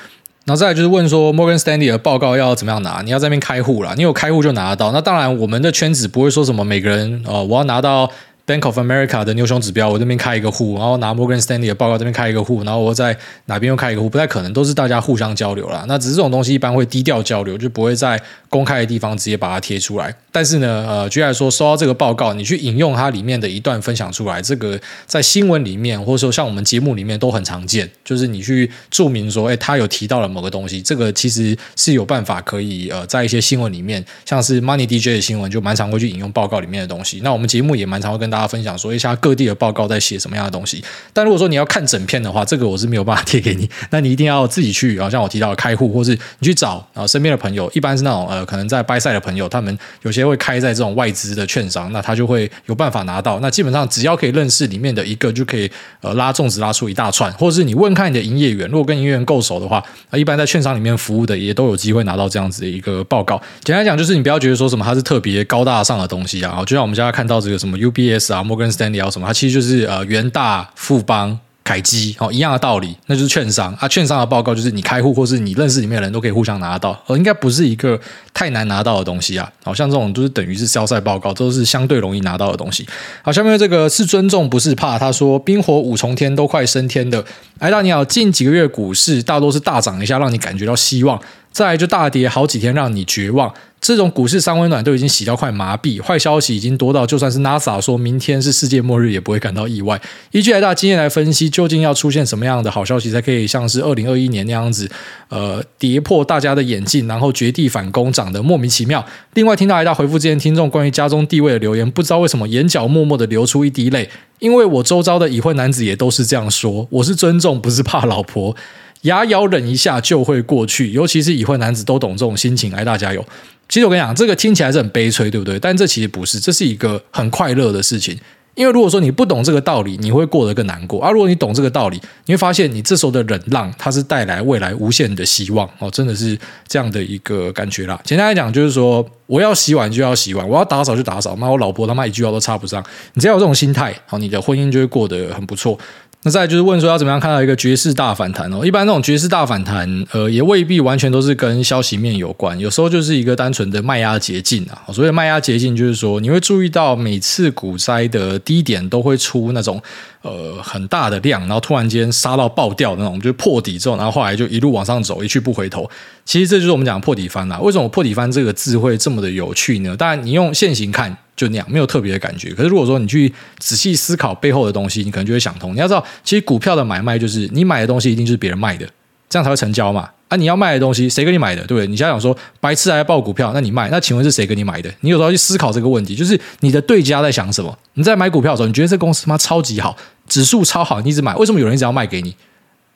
然后再来就是问说，Morgan Stanley 的报告要怎么样拿？你要在那边开户啦，你有开户就拿得到。那当然，我们的圈子不会说什么每个人哦，我要拿到。Bank of America 的牛熊指标，我这边开一个户，然后拿 Morgan Stanley 的报告这边开一个户，然后我在哪边又开一个户，不太可能，都是大家互相交流啦。那只是这种东西一般会低调交流，就不会在公开的地方直接把它贴出来。但是呢，呃，举例说，收到这个报告，你去引用它里面的一段分享出来，这个在新闻里面，或者说像我们节目里面都很常见，就是你去注明说，哎，他有提到了某个东西，这个其实是有办法可以呃，在一些新闻里面，像是 Money DJ 的新闻，就蛮常会去引用报告里面的东西。那我们节目也蛮常会跟大大家分享说一下。各地的报告在写什么样的东西？但如果说你要看整篇的话，这个我是没有办法贴给你。那你一定要自己去，啊像我提到的开户，或是你去找啊身边的朋友，一般是那种呃可能在 buy side 的朋友，他们有些会开在这种外资的券商，那他就会有办法拿到。那基本上只要可以认识里面的一个，就可以呃拉粽子拉出一大串，或者是你问看你的营业员，如果跟营业员够熟的话，那一般在券商里面服务的也都有机会拿到这样子的一个报告。简单讲就是你不要觉得说什么它是特别高大上的东西啊，就像我们现在看到这个什么 UBS 啊、Morgan Stanley 啊什么，它其实就是。呃，元大、富邦、凯基，哦，一样的道理，那就是券商啊。券商的报告就是你开户或是你认识里面的人都可以互相拿到，而应该不是一个太难拿到的东西啊。好像这种就是等于是销售报告，都是相对容易拿到的东西。好，下面这个是尊重不是怕。他说冰火五重天都快升天的，哎大你好，近几个月股市大多是大涨一下，让你感觉到希望，再来就大跌好几天，让你绝望。这种股市三温暖都已经洗到快麻痹，坏消息已经多到就算是 NASA 说明天是世界末日也不会感到意外。依据癌大经验来分析，究竟要出现什么样的好消息才可以像是二零二一年那样子，呃，跌破大家的眼镜，然后绝地反攻，涨得莫名其妙。另外，听到癌大回复之前听众关于家中地位的留言，不知道为什么眼角默默的流出一滴泪，因为我周遭的已婚男子也都是这样说。我是尊重，不是怕老婆。牙咬忍一下就会过去，尤其是已婚男子都懂这种心情。癌大加油！其实我跟你讲，这个听起来是很悲催，对不对？但这其实不是，这是一个很快乐的事情。因为如果说你不懂这个道理，你会过得更难过啊。如果你懂这个道理，你会发现你这时候的忍让，它是带来未来无限的希望哦，真的是这样的一个感觉啦。简单来讲，就是说我要洗碗就要洗碗，我要打扫就打扫，那，我老婆他妈一句话都插不上。你只要有这种心态，好，你的婚姻就会过得很不错。那再就是问说要怎么样看到一个爵士大反弹哦？一般那种爵士大反弹，呃，也未必完全都是跟消息面有关，有时候就是一个单纯的卖压捷径啊。所谓卖压捷径，就是说你会注意到每次股灾的低点都会出那种呃很大的量，然后突然间杀到爆掉那种，就是破底之后，然后后来就一路往上走，一去不回头。其实这就是我们讲的破底翻啦。为什么破底翻这个字会这么的有趣呢？当然你用现行看。就那样，没有特别的感觉。可是如果说你去仔细思考背后的东西，你可能就会想通。你要知道，其实股票的买卖就是你买的东西一定就是别人卖的，这样才会成交嘛。啊，你要卖的东西谁给你买的，对不对？你想想说，白痴还报股票，那你卖，那请问是谁给你买的？你有时候去思考这个问题，就是你的对家在想什么？你在买股票的时候，你觉得这公司他妈超级好，指数超好，你一直买，为什么有人一直要卖给你？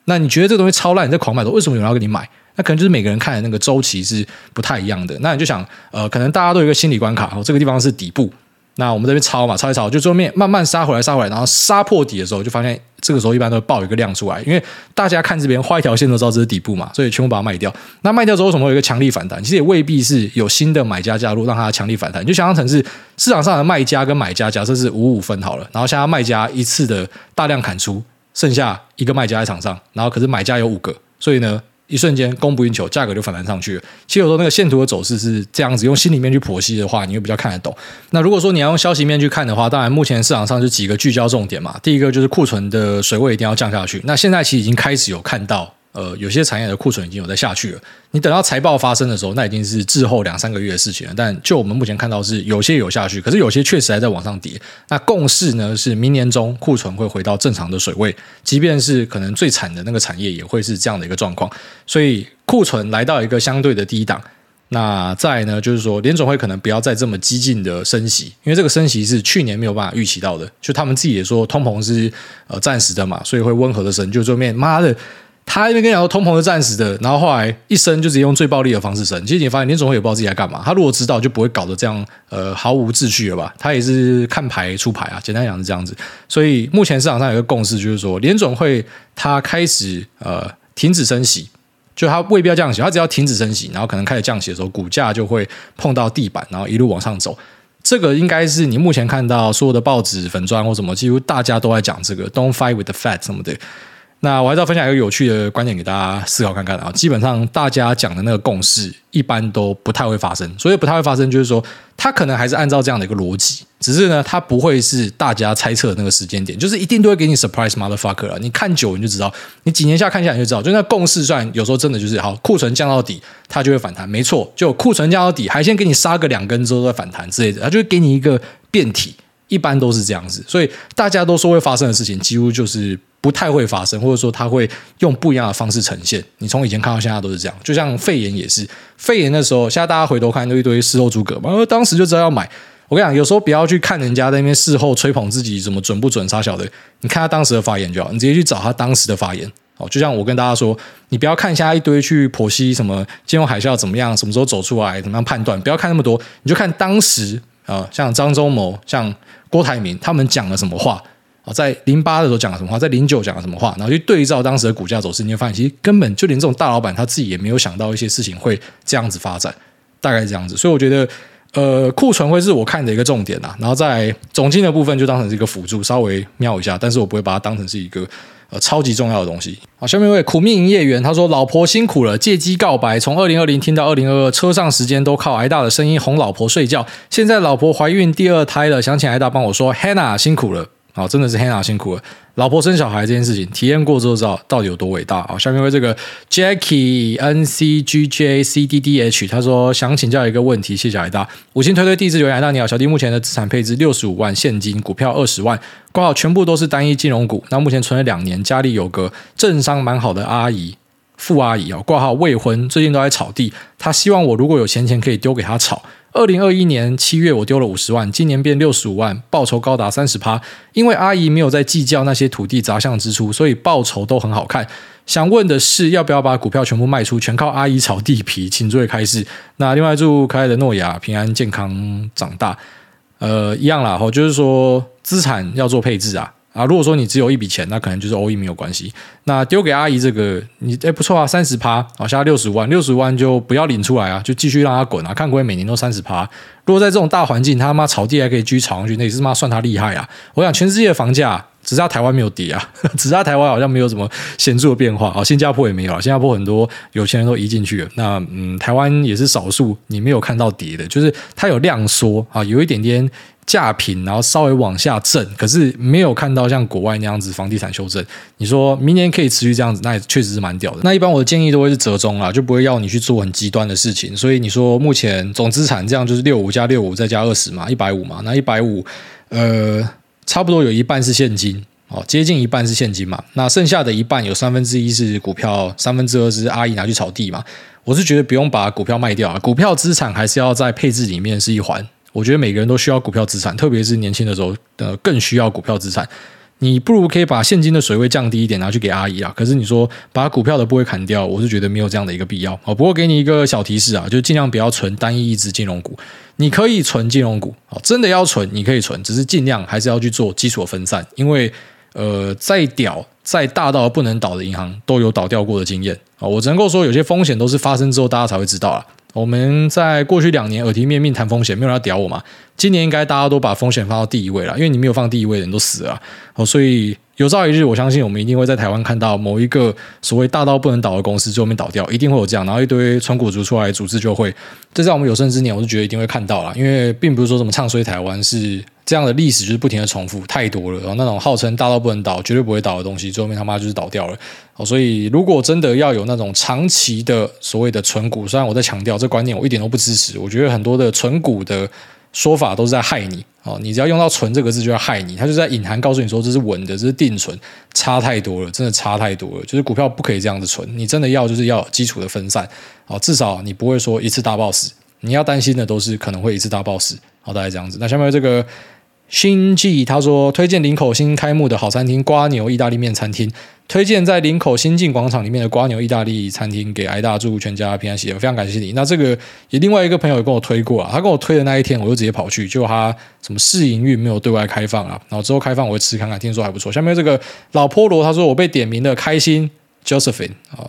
那你觉得这个东西超烂，你在狂买的时候，为什么有人要给你买？那可能就是每个人看的那个周期是不太一样的。那你就想，呃，可能大家都有一个心理关卡，哦，这个地方是底部。那我们这边抄嘛，抄一抄，就最后面慢慢杀回来，杀回来，然后杀破底的时候，就发现这个时候一般都会爆一个量出来，因为大家看这边画一条线都知道这是底部嘛，所以全部把它卖掉。那卖掉之后，为什么有一个强力反弹？其实也未必是有新的买家加入让它强力反弹，就想象成是市场上的卖家跟买家，假设是五五分好了，然后现在卖家一次的大量砍出，剩下一个卖家在场上，然后可是买家有五个，所以呢，一瞬间供不应求，价格就反弹上去了。其实有时候那个线图的走势是这样子，用心里面去剖析的话，你会比较看得懂。那如果说你要用消息面去看的话，当然目前市场上就几个聚焦重点嘛。第一个就是库存的水位一定要降下去。那现在其实已经开始有看到。呃，有些产业的库存已经有在下去了。你等到财报发生的时候，那已经是滞后两三个月的事情了。但就我们目前看到是有些有下去，可是有些确实还在往上跌。那共识呢是明年中库存会回到正常的水位，即便是可能最惨的那个产业也会是这样的一个状况。所以库存来到一个相对的低档。那再呢，就是说联总会可能不要再这么激进的升息，因为这个升息是去年没有办法预期到的。就他们自己也说通膨是呃暂时的嘛，所以会温和的升。就这面妈的。他那边跟你说通膨是暂时的，然后后来一升就直接用最暴力的方式升。其实你发现联总会也不知道自己在干嘛。他如果知道，就不会搞得这样呃毫无秩序了吧？他也是看牌出牌啊，简单讲是这样子。所以目前市场上有一个共识，就是说联总会他开始呃停止升息，就他未必要降息，他只要停止升息，然后可能开始降息的时候，股价就会碰到地板，然后一路往上走。这个应该是你目前看到所有的报纸、粉专或什么，几乎大家都在讲这个 “Don't fight with the Fed” 什么的。那我还是要分享一个有趣的观点给大家思考看看啊。基本上大家讲的那个共识一般都不太会发生，所以不太会发生，就是说它可能还是按照这样的一个逻辑，只是呢它不会是大家猜测那个时间点，就是一定都会给你 surprise motherfucker 了。你看久你就知道，你几年下看下来就知道，就那共识算有时候真的就是好，库存降到底它就会反弹，没错，就库存降到底还先给你杀个两根之后再反弹之类的，它就会给你一个变体，一般都是这样子，所以大家都说会发生的事情几乎就是。不太会发生，或者说它会用不一样的方式呈现。你从以前看到现在都是这样，就像肺炎也是，肺炎的时候，现在大家回头看都一堆事后诸葛嘛，当时就知道要买。我跟你讲，有时候不要去看人家在那边事后吹捧自己怎么准不准，啥小的？你看他当时的发言就好，你直接去找他当时的发言。哦，就像我跟大家说，你不要看现在一堆去剖析什么金融海啸怎么样，什么时候走出来，怎么样判断，不要看那么多，你就看当时啊、像张忠谋、像郭台铭他们讲了什么话。啊，在零八的时候讲了什么话，在零九讲了什么话，然后去对照当时的股价走势，你会发现其实根本就连这种大老板他自己也没有想到一些事情会这样子发展，大概是这样子。所以我觉得，呃，库存会是我看的一个重点啦，然后在总经的部分就当成是一个辅助，稍微瞄一下，但是我不会把它当成是一个呃超级重要的东西。好，下面一位苦命营业员他说：“老婆辛苦了，借机告白，从二零二零听到二零二二，车上时间都靠挨大的声音哄老婆睡觉。现在老婆怀孕第二胎了，想请挨大帮我说，Hannah 辛苦了。”好，真的是非常辛苦了。老婆生小孩这件事情，体验过之后知道到底有多伟大啊！下面为这个 Jackie N C G J C D D H，他说想请教一个问题，谢谢挨大。五星推推地址留言，挨大你好，小弟目前的资产配置六十五万现金，股票二十万，挂号全部都是单一金融股。那目前存了两年，家里有个政商蛮好的阿姨，富阿姨啊，挂号未婚，最近都在炒地，他希望我如果有闲钱可以丢给他炒。二零二一年七月，我丢了五十万，今年变六十五万，报酬高达三十趴。因为阿姨没有在计较那些土地杂项支出，所以报酬都很好看。想问的是，要不要把股票全部卖出，全靠阿姨炒地皮？请注意开市。那另外祝可爱的诺亚平安健康长大。呃，一样啦，吼，就是说资产要做配置啊。啊，如果说你只有一笔钱，那可能就是 all in 没有关系。那丢给阿姨这个，你哎不错啊，三十趴，好，现在六十万，六十万就不要领出来啊，就继续让它滚啊，看可不可以每年都三十趴。如果在这种大环境，他妈炒地还可以继续炒上去，那也是妈算他厉害啊。我想全世界的房价，只是他台湾没有跌啊，只是他台湾好像没有什么显著的变化啊。新加坡也没有啊，新加坡很多有钱人都移进去了。那嗯，台湾也是少数你没有看到跌的，就是它有量缩啊，有一点点。价平，然后稍微往下震，可是没有看到像国外那样子房地产修正。你说明年可以持续这样子，那也确实是蛮屌的。那一般我的建议都会是折中啦，就不会要你去做很极端的事情。所以你说目前总资产这样就是六五加六五再加二十嘛，一百五嘛。那一百五，呃，差不多有一半是现金哦，接近一半是现金嘛。那剩下的一半有三分之一是股票，三分之二是阿姨拿去炒地嘛。我是觉得不用把股票卖掉啊，股票资产还是要在配置里面是一环。我觉得每个人都需要股票资产，特别是年轻的时候，呃，更需要股票资产。你不如可以把现金的水位降低一点，拿去给阿姨啊。可是你说把股票的部位砍掉，我是觉得没有这样的一个必要。哦，不过给你一个小提示啊，就尽量不要存单一一支金融股。你可以存金融股，哦，真的要存，你可以存，只是尽量还是要去做基础分散，因为呃，再屌、再大到不能倒的银行都有倒掉过的经验啊。我只能够说，有些风险都是发生之后大家才会知道啊。我们在过去两年耳提面命谈风险，没有人要屌我嘛。今年应该大家都把风险放到第一位了，因为你没有放第一位的人都死了。哦，所以有朝一日，我相信我们一定会在台湾看到某一个所谓大到不能倒的公司最后面倒掉，一定会有这样，然后一堆存股族出来组织就会。这在我们有生之年，我是觉得一定会看到了，因为并不是说什么唱衰台湾是。这样的历史就是不停的重复，太多了。然后那种号称大到不能倒、绝对不会倒的东西，最后面他妈就是倒掉了。哦，所以如果真的要有那种长期的所谓的存股，虽然我在强调这观念，我一点都不支持。我觉得很多的存股的说法都是在害你。哦，你只要用到“存”这个字，就要害你。它就在隐含告诉你说这是稳的，这是定存，差太多了，真的差太多了。就是股票不可以这样子存，你真的要就是要基础的分散。哦，至少你不会说一次大暴死。你要担心的都是可能会一次大暴死。好，大概这样子。那下面这个。星际他说推荐林口新开幕的好餐厅瓜牛意大利面餐厅，推荐在林口新进广场里面的瓜牛意大利餐厅给挨大祝全家平安喜乐，非常感谢你。那这个也另外一个朋友也跟我推过啊，他跟我推的那一天我就直接跑去，就他什么试营运没有对外开放啊，然后之后开放我会吃看看，听说还不错。下面这个老菠萝他说我被点名的开心 Josephine 啊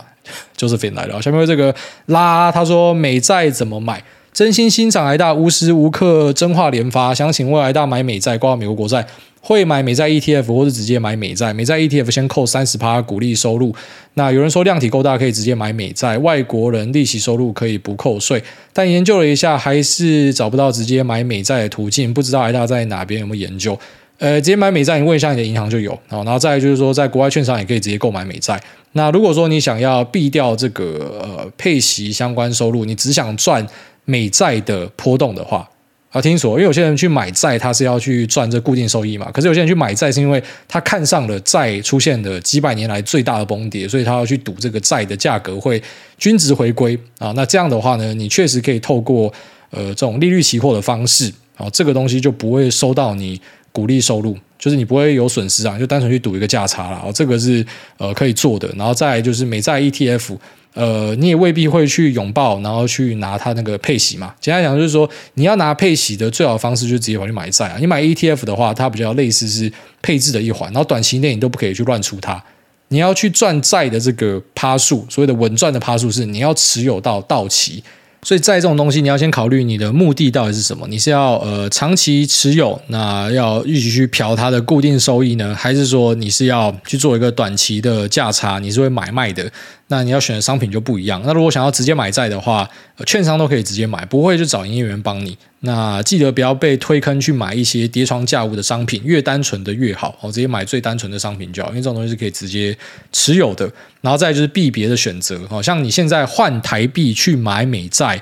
Josephine 来了。下面这个拉他说美债怎么买？真心欣赏癌大无时无刻真话连发，想请问癌大买美债挂美国国债会买美债 ETF 或是直接买美债？美债 ETF 先扣三十趴股利收入。那有人说量体够大可以直接买美债，外国人利息收入可以不扣税，但研究了一下还是找不到直接买美债的途径，不知道癌大在哪边有没有研究？呃，直接买美债你问一下你的银行就有。然后再就是说在国外券商也可以直接购买美债。那如果说你想要避掉这个呃配息相关收入，你只想赚。美债的波动的话，啊，听说，因为有些人去买债，他是要去赚这固定收益嘛。可是有些人去买债，是因为他看上了债出现的几百年来最大的崩跌，所以他要去赌这个债的价格会均值回归啊。那这样的话呢，你确实可以透过呃这种利率期货的方式啊，这个东西就不会收到你股利收入，就是你不会有损失啊，就单纯去赌一个价差了。哦，这个是呃可以做的。然后再来就是美债 ETF。呃，你也未必会去拥抱，然后去拿它那个配息嘛。简单讲就是说，你要拿配息的最好的方式，就是直接跑去买债啊。你买 ETF 的话，它比较类似是配置的一环，然后短期内你都不可以去乱出它。你要去赚债的这个趴数，所谓的稳赚的趴数是你要持有到到期。所以债这种东西，你要先考虑你的目的到底是什么？你是要呃长期持有，那要一直去嫖它的固定收益呢，还是说你是要去做一个短期的价差？你是会买卖的？那你要选的商品就不一样。那如果想要直接买债的话，券商都可以直接买，不会就找营业员帮你。那记得不要被推坑去买一些叠床架屋的商品，越单纯的越好。哦，直接买最单纯的商品就好，因为这种东西是可以直接持有的。然后再就是币别的选择，好像你现在换台币去买美债，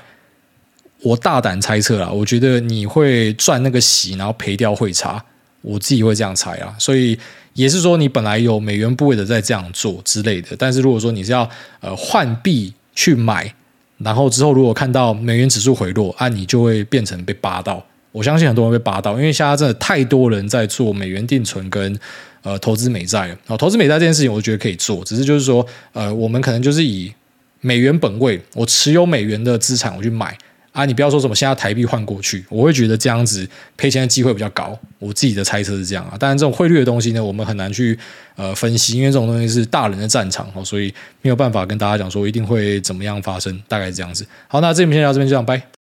我大胆猜测啦，我觉得你会赚那个息，然后赔掉汇差。我自己会这样猜啊，所以。也是说，你本来有美元部位的在这样做之类的，但是如果说你是要呃换币去买，然后之后如果看到美元指数回落，啊，你就会变成被扒到。我相信很多人被扒到，因为现在真的太多人在做美元定存跟呃投资美债了。投资美债这件事情，我觉得可以做，只是就是说，呃，我们可能就是以美元本位，我持有美元的资产，我去买。啊，你不要说什么现在台币换过去，我会觉得这样子赔钱的机会比较高。我自己的猜测是这样啊，当然这种汇率的东西呢，我们很难去呃分析，因为这种东西是大人的战场哦，所以没有办法跟大家讲说一定会怎么样发生，大概是这样子。好，那这边先聊这边就这样，拜。